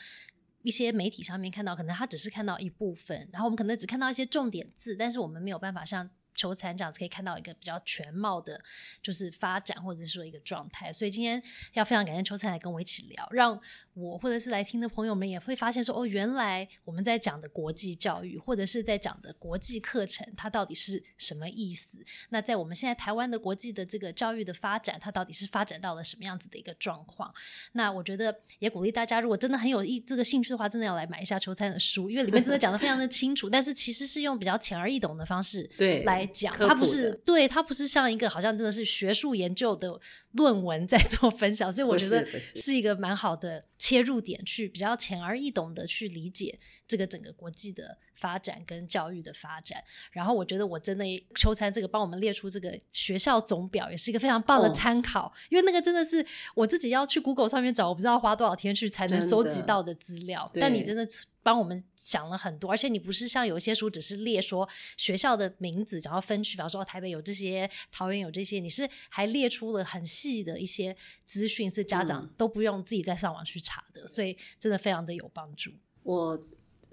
一些媒体上面看到，可能他只是看到一部分，然后我们可能只看到一些重点字，但是我们没有办法像秋残这样子可以看到一个比较全貌的，就是发展或者是说一个状态。所以今天要非常感谢秋灿来跟我一起聊，让我或者是来听的朋友们也会发现说，哦，原来我们在讲的国际教育，或者是在讲的国际课程，它到底是什么意思？那在我们现在台湾的国际的这个教育的发展，它到底是发展到了什么样子的一个状况？那我觉得也鼓励大家，如果真的很有意这个兴趣的话，真的要来买一下秋灿的书，因为里面真的讲的非常的清楚，[laughs] 但是其实是用比较浅而易懂的方式对来讲，它不是对它不是像一个好像真的是学术研究的论文 [laughs] 在做分享，所以我觉得是一个蛮好的切入点，去比较浅而易懂的去理解这个整个国际的发展跟教育的发展。然后我觉得我真的秋餐这个帮我们列出这个学校总表，也是一个非常棒的哦参考，因为那个真的是我自己要去 Google 上面找，我不知道花多少天去才能收集到的资料。但你真的帮我们想了很多，而且你不是像有一些书只是列说学校的名字，然后分区，比方说哦台北有这些，桃园有这些，你是还列出了很细的一些资讯，是家长嗯都不用自己再上网去查的，所以真的非常的有帮助。我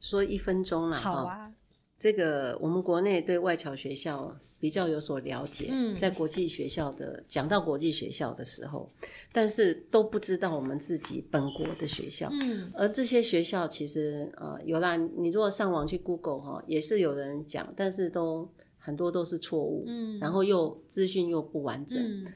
说一分钟了，好啊，这个我们国内对外侨学校比较有所了解，嗯在国际学校的讲到国际学校的时候，但是都不知道我们自己本国的学校。嗯而这些学校其实呃有啦，你如果上网去 Google 哈，也是有人讲，但是都很多都是错误，嗯然后又资讯又不完整。嗯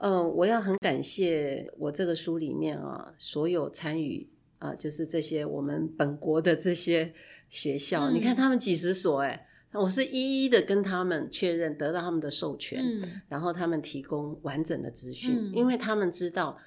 嗯、我要很感谢我这个书里面啊，所有参与啊、就是这些我们本国的这些学校，嗯你看他们几十所哎，我是一一的跟他们确认，得到他们的授权，嗯。然后他们提供完整的资讯，嗯。因为他们知道。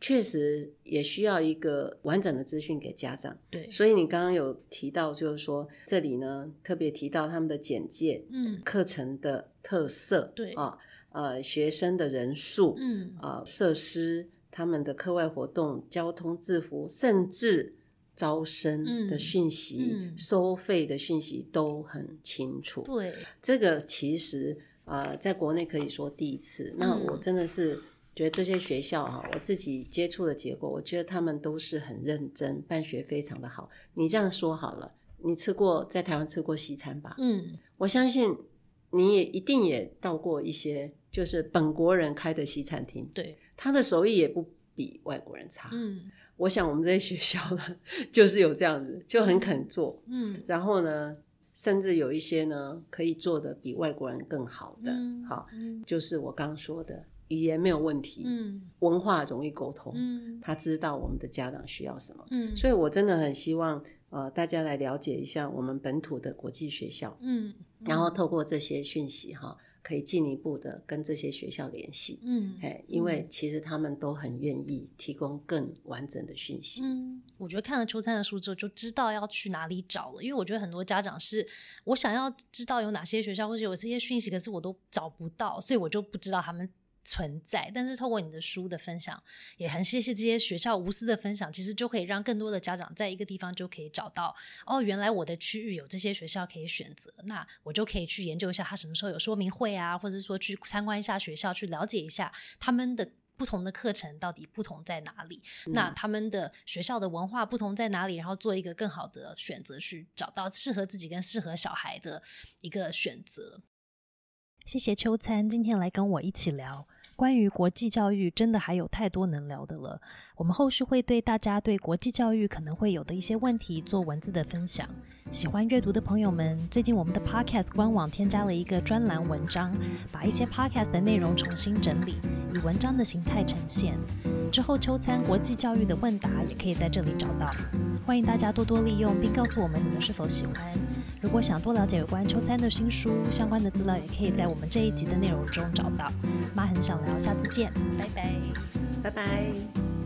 确实也需要一个完整的资讯给家长，对，所以你刚刚有提到，就是说这里呢特别提到他们的简介、嗯。课程的特色，对。啊，呃，学生的人数，嗯。啊、设施、他们的课外活动、交通制服，甚至招生的嗯讯息、嗯收费的讯息都很清楚。对，这个其实呃，在国内可以说第一次。那嗯我真的是觉得这些学校哈、我自己接触的结果，我觉得他们都是很认真，办学非常的好。你这样说好了，你吃过在台湾吃过西餐吧？嗯我相信你也一定也到过一些就是本国人开的西餐厅，对，他的手艺也不比外国人差。嗯。我想我们这些学校呢，就是有这样子，就很肯做，嗯。然后呢，甚至有一些呢可以做的比外国人更好的。嗯好，嗯。就是我刚刚说的，语言没有问题，嗯文化容易沟通，嗯他知道我们的家长需要什么，嗯，所以我真的很希望呃大家来了解一下我们本土的国际学校，嗯，然后透过这些讯息哈，可以进一步的跟这些学校联系。嗯哎，因为其实他们都很愿意提供更完整的讯息。嗯，我觉得看了秋灿的书之后，就知道要去哪里找了。因为我觉得很多家长是我想要知道有哪些学校或者有这些讯息，可是我都找不到，所以我就不知道他们存在。但是透过你的书的分享，也很谢谢这些学校无私的分享，其实就可以让更多的家长在一个地方就可以找到哦，原来我的区域有这些学校可以选择，那我就可以去研究一下他什么时候有说明会啊，或者说去参观一下学校，去了解一下他们的。不同的课程到底不同在哪里？那他们的学校的文化不同在哪里？然后做一个更好的选择，去找到适合自己跟适合小孩的一个选择。谢谢秋餐今天来跟我一起聊关于国际教育，真的还有太多能聊的了。我们后续会对大家对国际教育可能会有的一些问题做文字的分享。喜欢阅读的朋友们，最近我们的 Podcast 官网添加了一个专栏文章，把一些 Podcast 的内容重新整理，以文章的形态呈现。之后秋餐国际教育的问答也可以在这里找到。欢迎大家多多利用，并告诉我们你们是否喜欢。如果想多了解有关秋餐的新书相关的资料，也可以在我们这一集的内容中找到。妈很想聊，下次见，拜拜，拜拜。